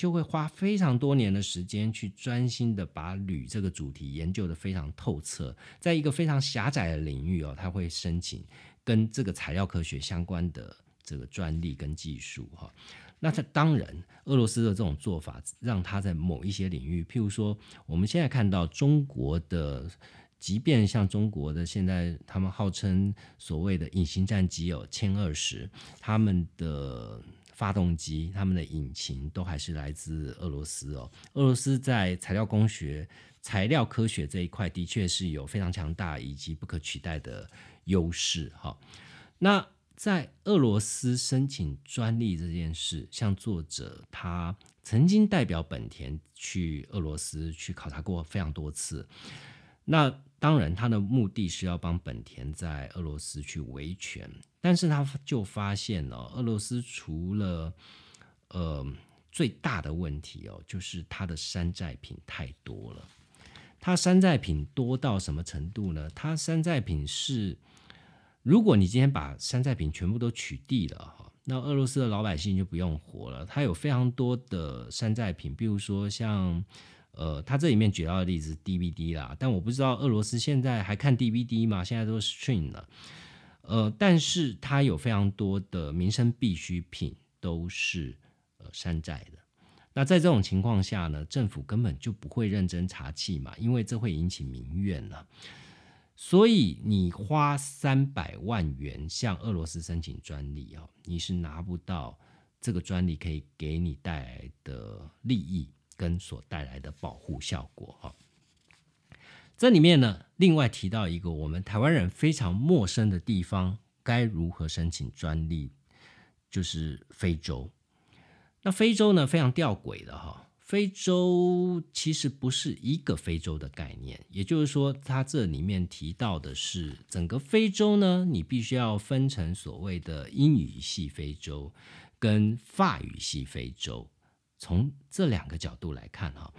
A: 就会花非常多年的时间去专心的把铝这个主题研究的非常透彻，在一个非常狭窄的领域哦，他会申请跟这个材料科学相关的这个专利跟技术哈。那他当然，俄罗斯的这种做法，让他在某一些领域，譬如说，我们现在看到中国的，即便像中国的现在，他们号称所谓的隐形战机有歼二十，他们的。发动机，他们的引擎都还是来自俄罗斯哦。俄罗斯在材料工学、材料科学这一块，的确是有非常强大以及不可取代的优势哈。那在俄罗斯申请专利这件事，像作者他曾经代表本田去俄罗斯去考察过非常多次。那当然，他的目的是要帮本田在俄罗斯去维权，但是他就发现了俄罗斯除了呃最大的问题哦，就是它的山寨品太多了。它山寨品多到什么程度呢？它山寨品是，如果你今天把山寨品全部都取缔了哈，那俄罗斯的老百姓就不用活了。它有非常多的山寨品，比如说像。呃，他这里面举到的例子 DVD 啦，但我不知道俄罗斯现在还看 DVD 吗？现在都 stream 了。呃，但是它有非常多的民生必需品都是呃山寨的。那在这种情况下呢，政府根本就不会认真查气嘛，因为这会引起民怨了。所以你花三百万元向俄罗斯申请专利哦，你是拿不到这个专利可以给你带来的利益。跟所带来的保护效果哈，这里面呢，另外提到一个我们台湾人非常陌生的地方，该如何申请专利？就是非洲。那非洲呢，非常吊诡的哈，非洲其实不是一个非洲的概念，也就是说，它这里面提到的是整个非洲呢，你必须要分成所谓的英语系非洲跟法语系非洲。从这两个角度来看，哈，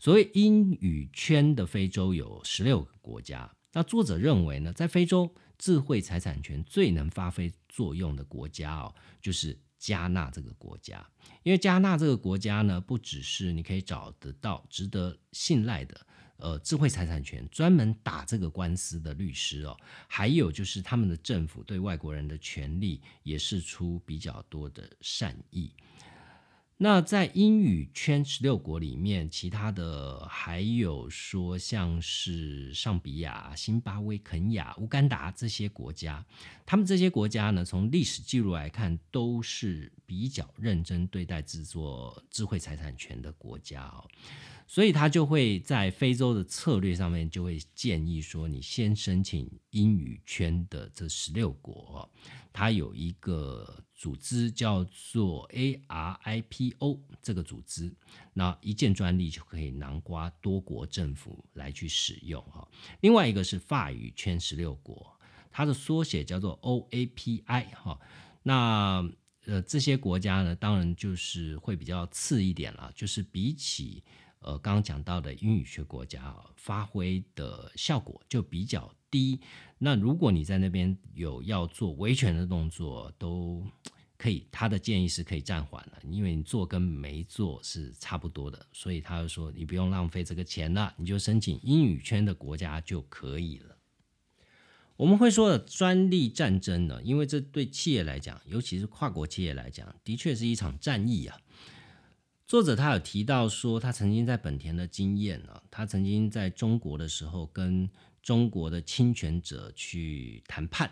A: 所谓英语圈的非洲有十六个国家。那作者认为呢，在非洲智慧财产权最能发挥作用的国家哦，就是加纳这个国家。因为加纳这个国家呢，不只是你可以找得到值得信赖的呃智慧财产权专门打这个官司的律师哦，还有就是他们的政府对外国人的权利也是出比较多的善意。那在英语圈十六国里面，其他的还有说像是上比亚、新巴威、肯亚、乌干达这些国家，他们这些国家呢，从历史记录来看，都是比较认真对待制作智慧财产权的国家哦。所以他就会在非洲的策略上面就会建议说，你先申请英语圈的这十六国，它有一个组织叫做 ARIPO 这个组织，那一件专利就可以囊括多国政府来去使用哈。另外一个是法语圈十六国，它的缩写叫做 OAPI 哈。那呃这些国家呢，当然就是会比较次一点了，就是比起。呃，刚刚讲到的英语学国家发挥的效果就比较低。那如果你在那边有要做维权的动作，都可以。他的建议是可以暂缓的，因为你做跟没做是差不多的。所以他就说，你不用浪费这个钱了，你就申请英语圈的国家就可以了。我们会说的专利战争呢，因为这对企业来讲，尤其是跨国企业来讲，的确是一场战役啊。作者他有提到说，他曾经在本田的经验啊，他曾经在中国的时候跟中国的侵权者去谈判，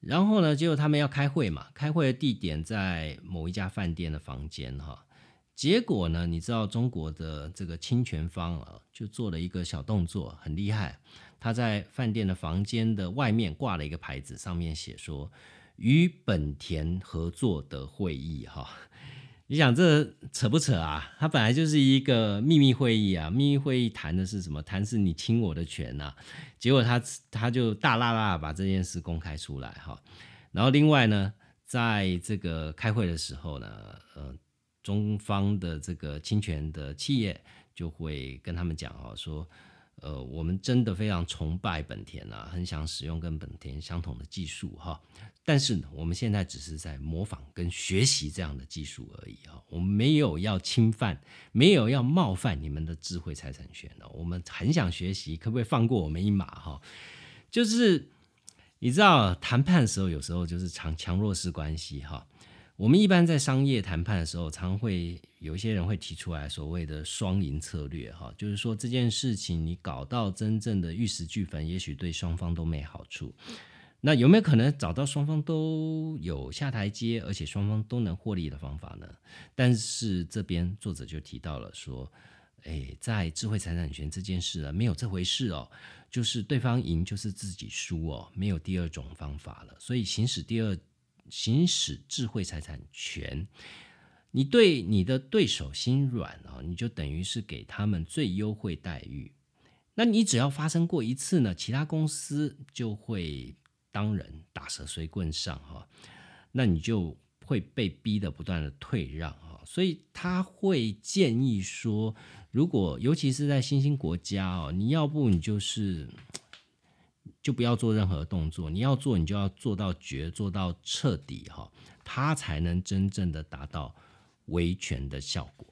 A: 然后呢，结果他们要开会嘛，开会的地点在某一家饭店的房间哈，结果呢，你知道中国的这个侵权方啊，就做了一个小动作，很厉害，他在饭店的房间的外面挂了一个牌子，上面写说与本田合作的会议哈。你想这扯不扯啊？它本来就是一个秘密会议啊，秘密会议谈的是什么？谈是你侵我的权呐。结果他他就大辣辣把这件事公开出来哈。然后另外呢，在这个开会的时候呢，呃，中方的这个侵权的企业就会跟他们讲哈，说。呃，我们真的非常崇拜本田啊，很想使用跟本田相同的技术哈。但是呢，我们现在只是在模仿跟学习这样的技术而已啊，我们没有要侵犯，没有要冒犯你们的智慧财产权的。我们很想学习，可不可以放过我们一马哈？就是你知道，谈判的时候有时候就是强强弱势关系哈。我们一般在商业谈判的时候，常会有一些人会提出来所谓的双赢策略，哈，就是说这件事情你搞到真正的玉石俱焚，也许对双方都没好处。那有没有可能找到双方都有下台阶，而且双方都能获利的方法呢？但是这边作者就提到了说，哎，在智慧财产权这件事啊，没有这回事哦，就是对方赢就是自己输哦，没有第二种方法了。所以行使第二。行使智慧财产权，你对你的对手心软啊，你就等于是给他们最优惠待遇。那你只要发生过一次呢，其他公司就会当人打蛇随棍上哈，那你就会被逼的不断的退让啊。所以他会建议说，如果尤其是在新兴国家哦，你要不你就是。就不要做任何动作，你要做，你就要做到绝，做到彻底哈，它才能真正的达到维权的效果。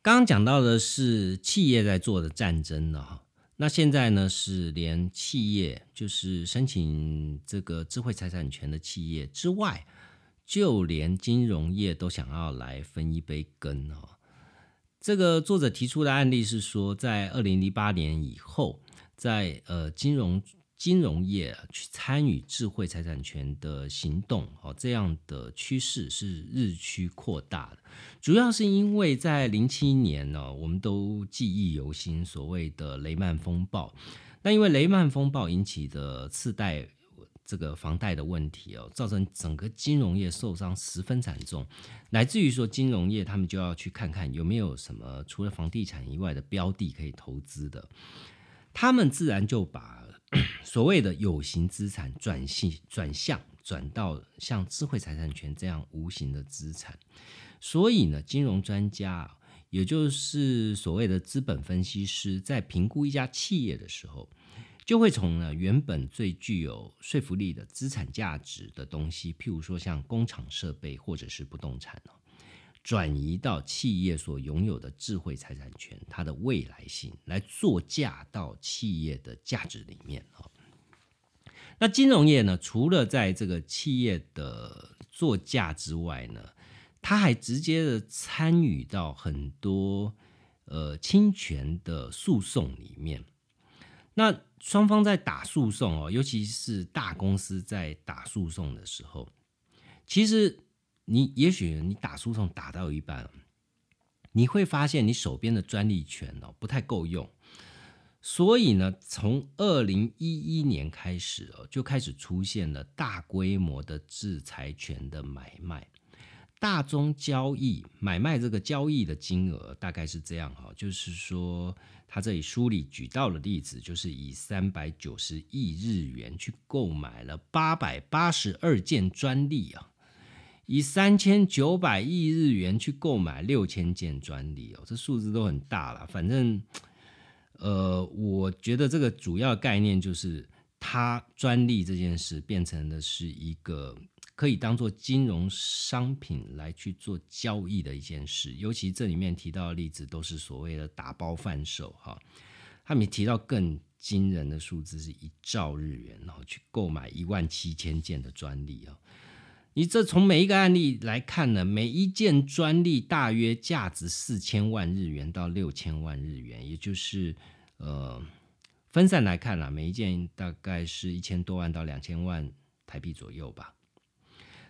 A: 刚刚讲到的是企业在做的战争呢哈，那现在呢是连企业，就是申请这个智慧财产权的企业之外，就连金融业都想要来分一杯羹哈。这个作者提出的案例是说，在二零零八年以后。在呃金融金融业去参与智慧财产权的行动，哦，这样的趋势是日趋扩大的。主要是因为在零七年呢，我们都记忆犹新，所谓的雷曼风暴。那因为雷曼风暴引起的次贷这个房贷的问题哦，造成整个金融业受伤十分惨重，乃至于说金融业他们就要去看看有没有什么除了房地产以外的标的可以投资的。他们自然就把 [CLEARS THROAT] 所谓的有形资产转性转向转到像智慧财产权这样无形的资产，所以呢，金融专家，也就是所谓的资本分析师，在评估一家企业的时候，就会从呢原本最具有说服力的资产价值的东西，譬如说像工厂设备或者是不动产哦。转移到企业所拥有的智慧财产权，它的未来性来做价到企业的价值里面啊。那金融业呢，除了在这个企业的作价之外呢，它还直接的参与到很多呃侵权的诉讼里面。那双方在打诉讼哦，尤其是大公司在打诉讼的时候，其实你也许你打诉讼打到一半，你会发现你手边的专利权哦不太够用。所以呢，从二零一一年开始哦，就开始出现了大规模的制裁权的买卖。大宗交易买卖这个交易的金额大概是这样哈，就是说他这里书里举到的例子，就是以三百九十亿日元去购买了八百八十二件专利啊，以三千九百亿日元去购买六千件专利哦，这数字都很大了，反正。呃，我觉得这个主要概念就是，它专利这件事变成的是一个可以当做金融商品来去做交易的一件事。尤其这里面提到的例子都是所谓的打包贩售，哈，他们提到更惊人的数字是一兆日元，然后去购买一万七千件的专利啊。你这从每一个案例来看呢，每一件专利大约价值四千万日元到六千万日元，也就是呃分散来看啦，每一件大概是一千多万到两千万台币左右吧。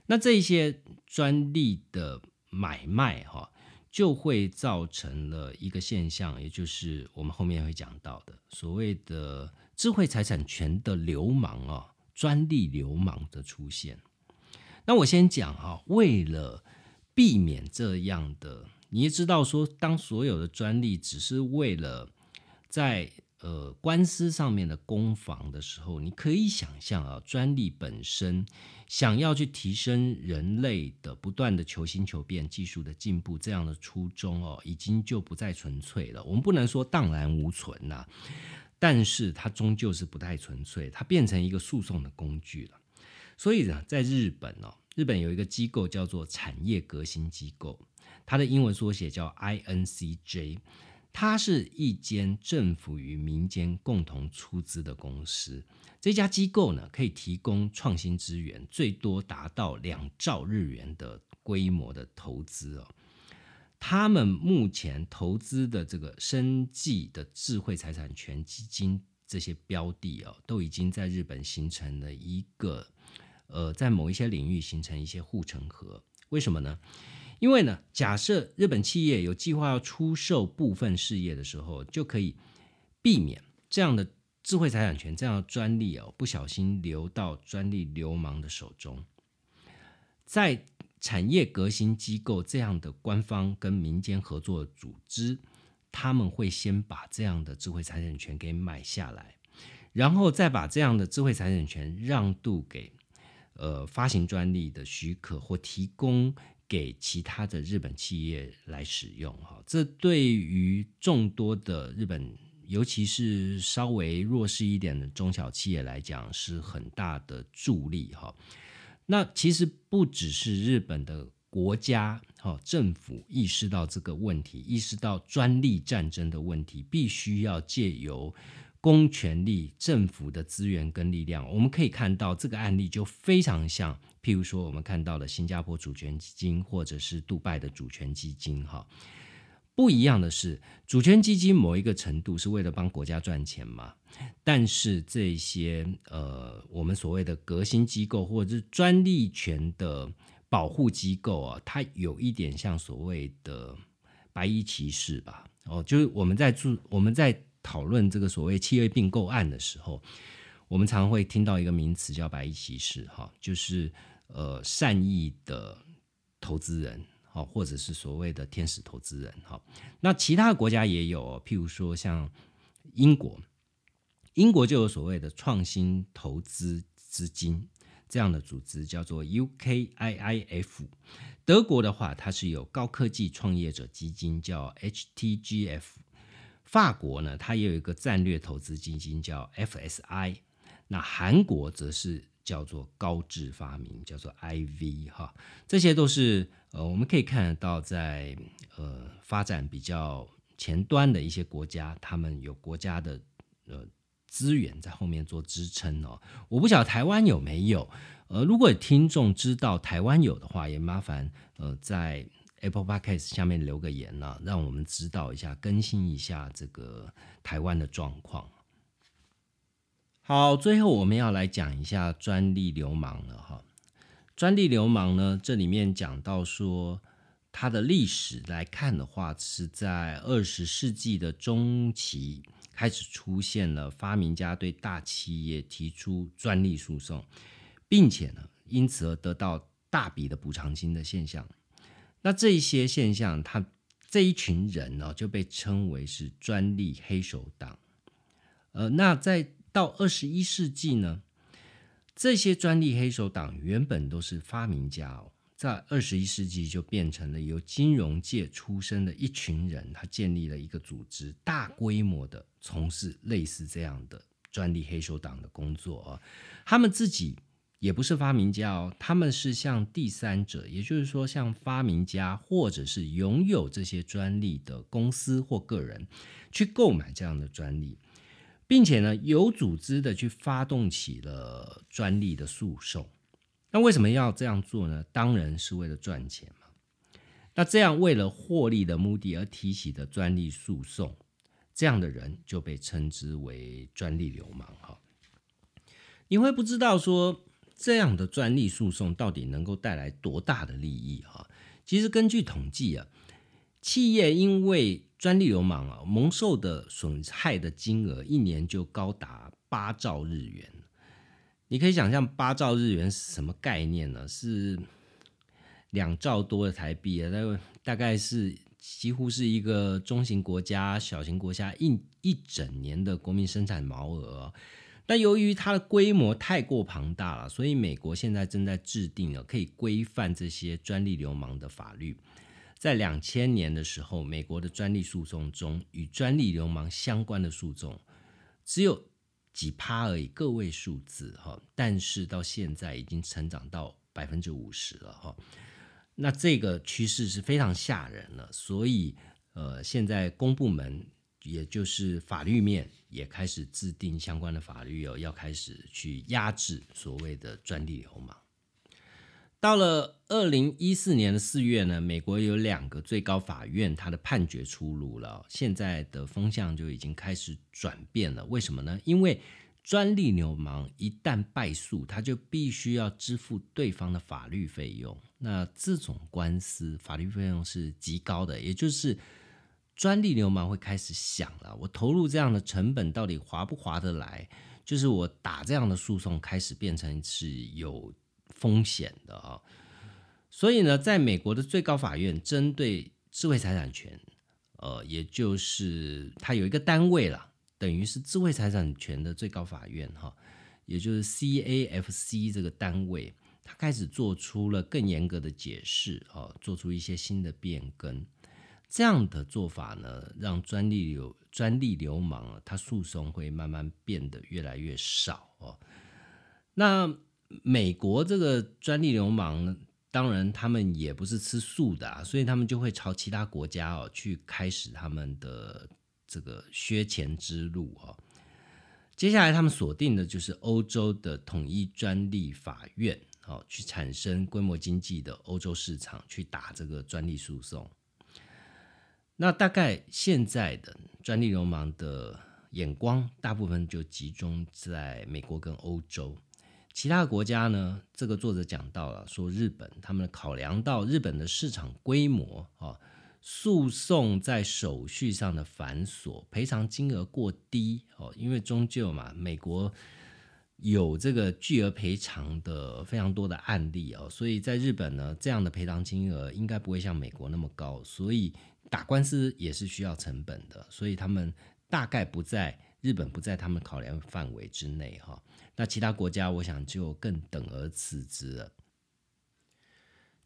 A: 那这些专利的买卖哈，就会造成了一个现象，也就是我们后面会讲到的所谓的智慧财产权的流氓啊，专利流氓的出现。那我先讲哈，为了避免这样的，你也知道说，当所有的专利只是为了在呃官司上面的攻防的时候，你可以想象啊，专利本身想要去提升人类的不断的求新求变、技术的进步这样的初衷哦，已经就不再纯粹了。我们不能说荡然无存呐，但是它终究是不太纯粹，它变成一个诉讼的工具了。所以呢，在日本哦，日本有一个机构叫做产业革新机构，它的英文缩写叫 INCJ，它是一间政府与民间共同出资的公司。这家机构呢，可以提供创新资源，最多达到两兆日元的规模的投资哦。他们目前投资的这个生计的智慧财产权基金这些标的哦，都已经在日本形成了一个。呃，在某一些领域形成一些护城河，为什么呢？因为呢，假设日本企业有计划要出售部分事业的时候，就可以避免这样的智慧财产权、这样的专利哦，不小心流到专利流氓的手中。在产业革新机构这样的官方跟民间合作组织，他们会先把这样的智慧财产权给买下来，然后再把这样的智慧财产权让渡给。呃，发行专利的许可或提供给其他的日本企业来使用，哈，这对于众多的日本，尤其是稍微弱势一点的中小企业来讲，是很大的助力，哈。那其实不只是日本的国家，哈，政府意识到这个问题，意识到专利战争的问题，必须要借由。公权力、政府的资源跟力量，我们可以看到这个案例就非常像，譬如说我们看到的新加坡主权基金，或者是杜拜的主权基金，哈。不一样的是，主权基金某一个程度是为了帮国家赚钱嘛，但是这些呃，我们所谓的革新机构或者是专利权的保护机构啊，它有一点像所谓的白衣骑士吧，哦，就是我们在做我们在。讨论这个所谓企业并购案的时候，我们常会听到一个名词叫“白衣骑士”哈，就是呃善意的投资人哈，或者是所谓的天使投资人哈。那其他国家也有，譬如说像英国，英国就有所谓的创新投资资金这样的组织，叫做 UKIIF。德国的话，它是有高科技创业者基金，叫 HTGF。法国呢，它也有一个战略投资基金叫 FSI，那韩国则是叫做高智发明，叫做 IV 哈，这些都是呃我们可以看得到在呃发展比较前端的一些国家，他们有国家的呃资源在后面做支撑哦。我不晓得台湾有没有呃，如果听众知道台湾有的话，也麻烦呃在 Apple Podcast 下面留个言呢，让我们知道一下，更新一下这个台湾的状况。好，最后我们要来讲一下专利流氓了哈。专利流氓呢，这里面讲到说，它的历史来看的话，是在二十世纪的中期开始出现了发明家对大企业提出专利诉讼，并且呢，因此而得到大笔的补偿金的现象。那这一些现象，他这一群人呢，就被称为是专利黑手党。呃，那在到二十一世纪呢，这些专利黑手党原本都是发明家哦，在二十一世纪就变成了由金融界出身的一群人，他建立了一个组织，大规模的从事类似这样的专利黑手党的工作啊。他们自己也不是发明家哦，他们是向第三者，也就是说向发明家或者是拥有这些专利的公司或个人去购买这样的专利。并且呢，有组织的去发动起了专利的诉讼。那为什么要这样做呢？当然是为了赚钱嘛。那这样为了获利的目的而提起的专利诉讼，这样的人就被称之为专利流氓哈。你会不知道说这样的专利诉讼到底能够带来多大的利益哈？其实根据统计啊。企业因为专利流氓啊，蒙受的损害的金额一年就高达八兆日元。你可以想象八兆日元是什么概念呢？是两兆多的台币啊，大大概是几乎是一个中型国家、小型国家一一整年的国民生产毛额。但由于它的规模太过庞大了，所以美国现在正在制定了可以规范这些专利流氓的法律。在两千年的时候，美国的专利诉讼中，与专利流氓相关的诉讼只有几趴而已，个位数字哈。但是到现在已经成长到百分之五十了哈。那这个趋势是非常吓人了，所以呃，现在公部门也就是法律面也开始制定相关的法律哦，要开始去压制所谓的专利流氓。到了二零一四年的四月呢，美国有两个最高法院，它的判决出炉了。现在的风向就已经开始转变了。为什么呢？因为专利流氓一旦败诉，他就必须要支付对方的法律费用。那这种官司法律费用是极高的，也就是专利流氓会开始想了：我投入这样的成本到底划不划得来？就是我打这样的诉讼，开始变成是有。风险的啊，所以呢，在美国的最高法院针对智慧财产权，呃，也就是它有一个单位了，等于是智慧财产权的最高法院哈，也就是 CAFC 这个单位，它开始做出了更严格的解释啊，做出一些新的变更。这样的做法呢，让专利流专利流氓啊，他诉讼会慢慢变得越来越少哦。那。美国这个专利流氓，当然他们也不是吃素的，啊所以他们就会朝其他国家哦去开始他们的这个削钱之路哦。接下来他们锁定的就是欧洲的统一专利法院哦，去产生规模经济的欧洲市场，去打这个专利诉讼。那大概现在的专利流氓的眼光，大部分就集中在美国跟欧洲。其他国家呢？这个作者讲到了，说日本他们考量到日本的市场规模啊，诉讼在手续上的繁琐，赔偿金额过低哦，因为终究嘛，美国有这个巨额赔偿的非常多的案例哦，所以在日本呢，这样的赔偿金额应该不会像美国那么高，所以打官司也是需要成本的，所以他们大概不在日本不在他们考量范围之内哈。那其他国家，我想就更等而次之了。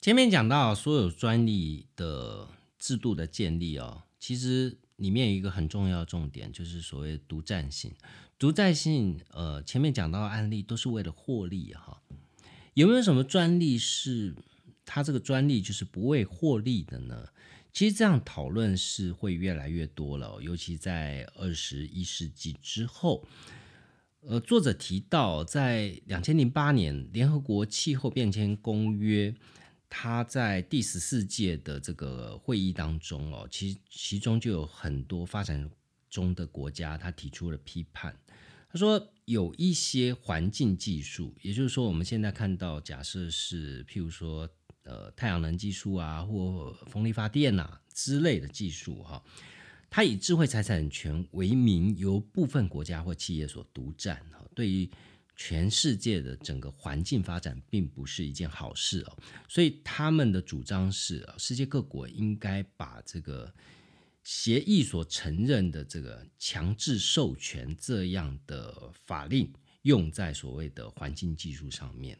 A: 前面讲到所有专利的制度的建立哦，其实里面有一个很重要重点，就是所谓独占性。独占性，呃，前面讲到的案例都是为了获利哈。有没有什么专利是它这个专利就是不为获利的呢？其实这样讨论是会越来越多了，尤其在二十一世纪之后。呃，作者提到，在两千零八年联合国气候变迁公约，它在第十四届的这个会议当中哦，其其中就有很多发展中的国家，他提出了批判。他说，有一些环境技术，也就是说，我们现在看到，假设是譬如说，呃，太阳能技术啊，或风力发电呐之类的技术，哈。它以智慧财产权为名，由部分国家或企业所独占，哈，对于全世界的整个环境发展，并不是一件好事哦。所以他们的主张是啊，世界各国应该把这个协议所承认的这个强制授权这样的法令，用在所谓的环境技术上面，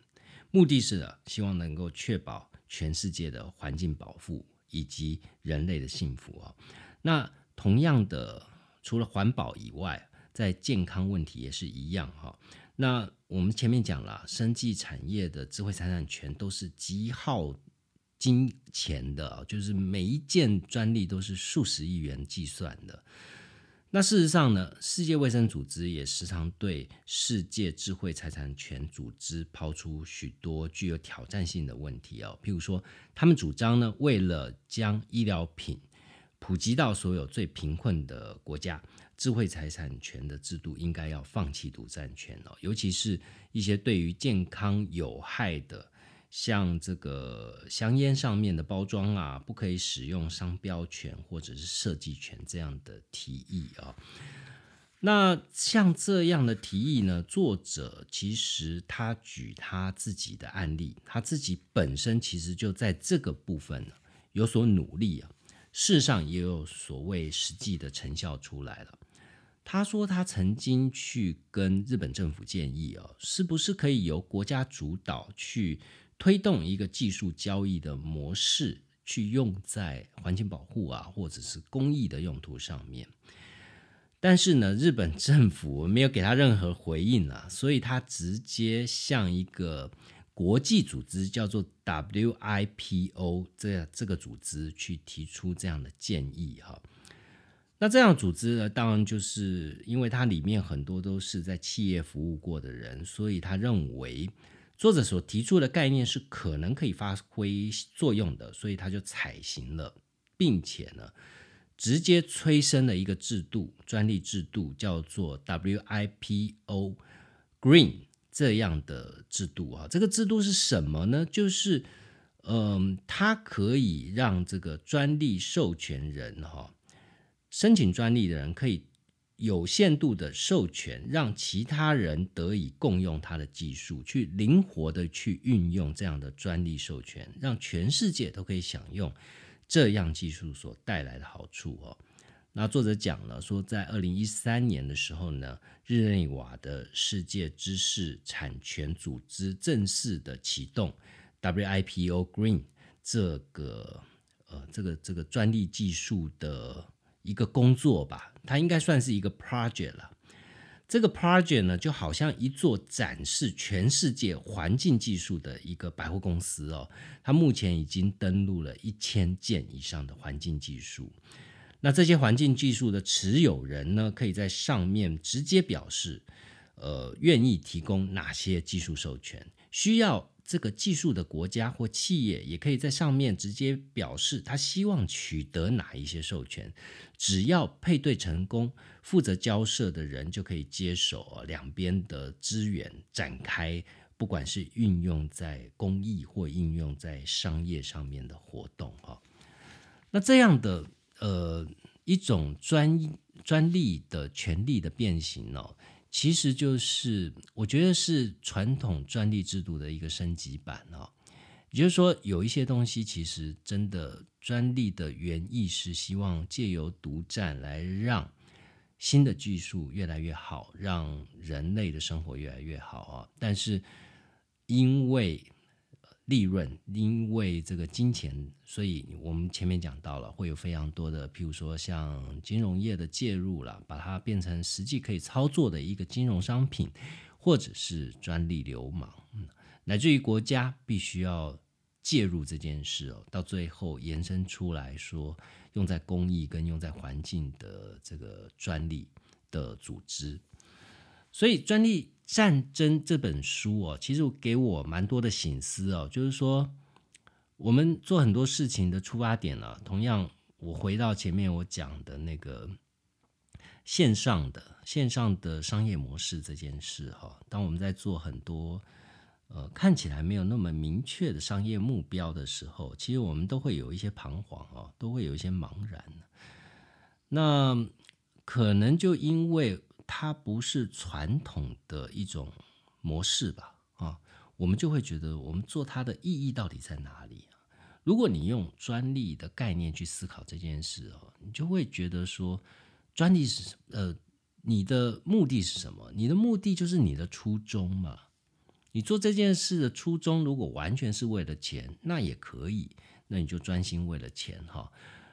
A: 目的是希望能够确保全世界的环境保护以及人类的幸福哦。那同样的，除了环保以外，在健康问题也是一样哈。那我们前面讲了，生技产业的智慧财产权都是极耗金钱的，就是每一件专利都是数十亿元计算的。那事实上呢，世界卫生组织也时常对世界智慧财产权组织抛出许多具有挑战性的问题哦。譬如说，他们主张呢，为了将医疗品普及到所有最贫困的国家，智慧财产权的制度应该要放弃独占权哦，尤其是一些对于健康有害的，像这个香烟上面的包装啊，不可以使用商标权或者是设计权这样的提议啊。那像这样的提议呢，作者其实他举他自己的案例，他自己本身其实就在这个部分有所努力啊。事实上也有所谓实际的成效出来了。他说他曾经去跟日本政府建议哦，是不是可以由国家主导去推动一个技术交易的模式，去用在环境保护啊，或者是公益的用途上面。但是呢，日本政府没有给他任何回应啊，所以他直接向一个。国际组织叫做 WIPO，这样这个组织去提出这样的建议哈。那这样组织呢，当然就是因为它里面很多都是在企业服务过的人，所以他认为作者所提出的概念是可能可以发挥作用的，所以他就采行了，并且呢，直接催生了一个制度，专利制度叫做 WIPO Green。这样的制度啊，这个制度是什么呢？就是，嗯，它可以让这个专利授权人哈，申请专利的人可以有限度的授权，让其他人得以共用他的技术，去灵活的去运用这样的专利授权，让全世界都可以享用这样技术所带来的好处哦。那作者讲了说，在二零一三年的时候呢，日内瓦的世界知识产权组织正式的启动 WIPO Green 这个呃这个这个专利技术的一个工作吧，它应该算是一个 project 了。这个 project 呢，就好像一座展示全世界环境技术的一个百货公司哦，它目前已经登录了一千件以上的环境技术。那这些环境技术的持有人呢，可以在上面直接表示，呃，愿意提供哪些技术授权。需要这个技术的国家或企业，也可以在上面直接表示他希望取得哪一些授权。只要配对成功，负责交涉的人就可以接手两边的资源，展开不管是运用在公益或应用在商业上面的活动哈。那这样的。呃，一种专专利的权利的变形哦，其实就是我觉得是传统专利制度的一个升级版哦。也就是说，有一些东西其实真的专利的原意是希望借由独占来让新的技术越来越好，让人类的生活越来越好啊。但是因为利润，因为这个金钱，所以我们前面讲到了，会有非常多的，譬如说像金融业的介入了，把它变成实际可以操作的一个金融商品，或者是专利流氓，乃至于国家必须要介入这件事哦，到最后延伸出来说，用在公益跟用在环境的这个专利的组织。所以《专利战争》这本书哦，其实给我蛮多的醒思哦，就是说我们做很多事情的出发点呢，同样我回到前面我讲的那个线上的线上的商业模式这件事哈，当我们在做很多。呃，看起来没有那么明确的商业目标的时候，其实我们都会有一些彷徨哦，都会有一些茫然。那可能就因为它不是传统的一种模式吧，啊，我们就会觉得我们做它的意义到底在哪里啊？如果你用专利的概念去思考这件事哦，你就会觉得说，专利是呃，你的目的是什么？你的目的就是你的初衷嘛。你做这件事的初衷，如果完全是为了钱，那也可以，那你就专心为了钱哈。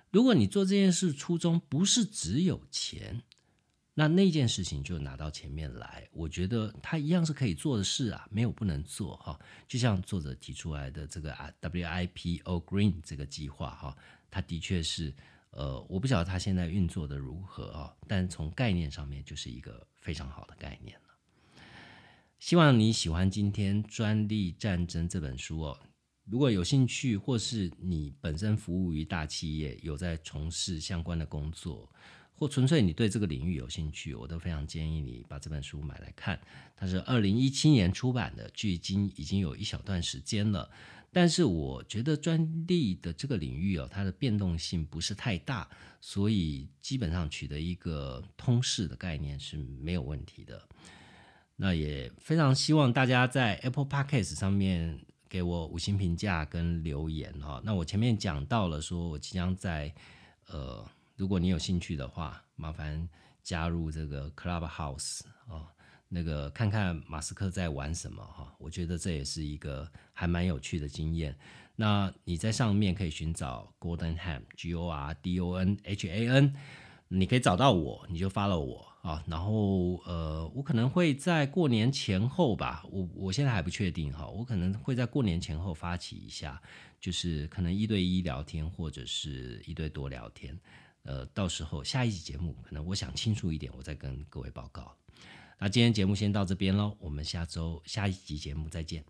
A: 如果你做这件事初衷不是只有钱，那那件事情就拿到前面来。我觉得它一样是可以做的事啊，没有不能做哈。就像作者提出来的这个啊 WIPO Green 这个计划哈，它的确是呃，我不晓得它现在运作的如何啊，但从概念上面就是一个非常好的概念了。希望你喜欢今天《专利战争》这本书哦。如果有兴趣，或是你本身服务于大企业，有在从事相关的工作，或纯粹你对这个领域有兴趣，我都非常建议你把这本书买来看。它是二零一七年出版的，距今已经有一小段时间了。但是我觉得专利的这个领域哦，它的变动性不是太大，所以基本上取得一个通式的概念是没有问题的。那也非常希望大家在 Apple Podcast 上面给我五星评价跟留言哈。那我前面讲到了，说我即将在呃，如果你有兴趣的话，麻烦加入这个 Clubhouse 啊，那个看看马斯克在玩什么哈。我觉得这也是一个还蛮有趣的经验。那你在上面可以寻找 Gordon Ham G O R D O N H A N，你可以找到我，你就 follow 我。啊，然后呃，我可能会在过年前后吧，我我现在还不确定哈，我可能会在过年前后发起一下，就是可能一对一聊天或者是一对多聊天，呃，到时候下一集节目可能我想清楚一点，我再跟各位报告。那今天节目先到这边喽，我们下周下一集节目再见。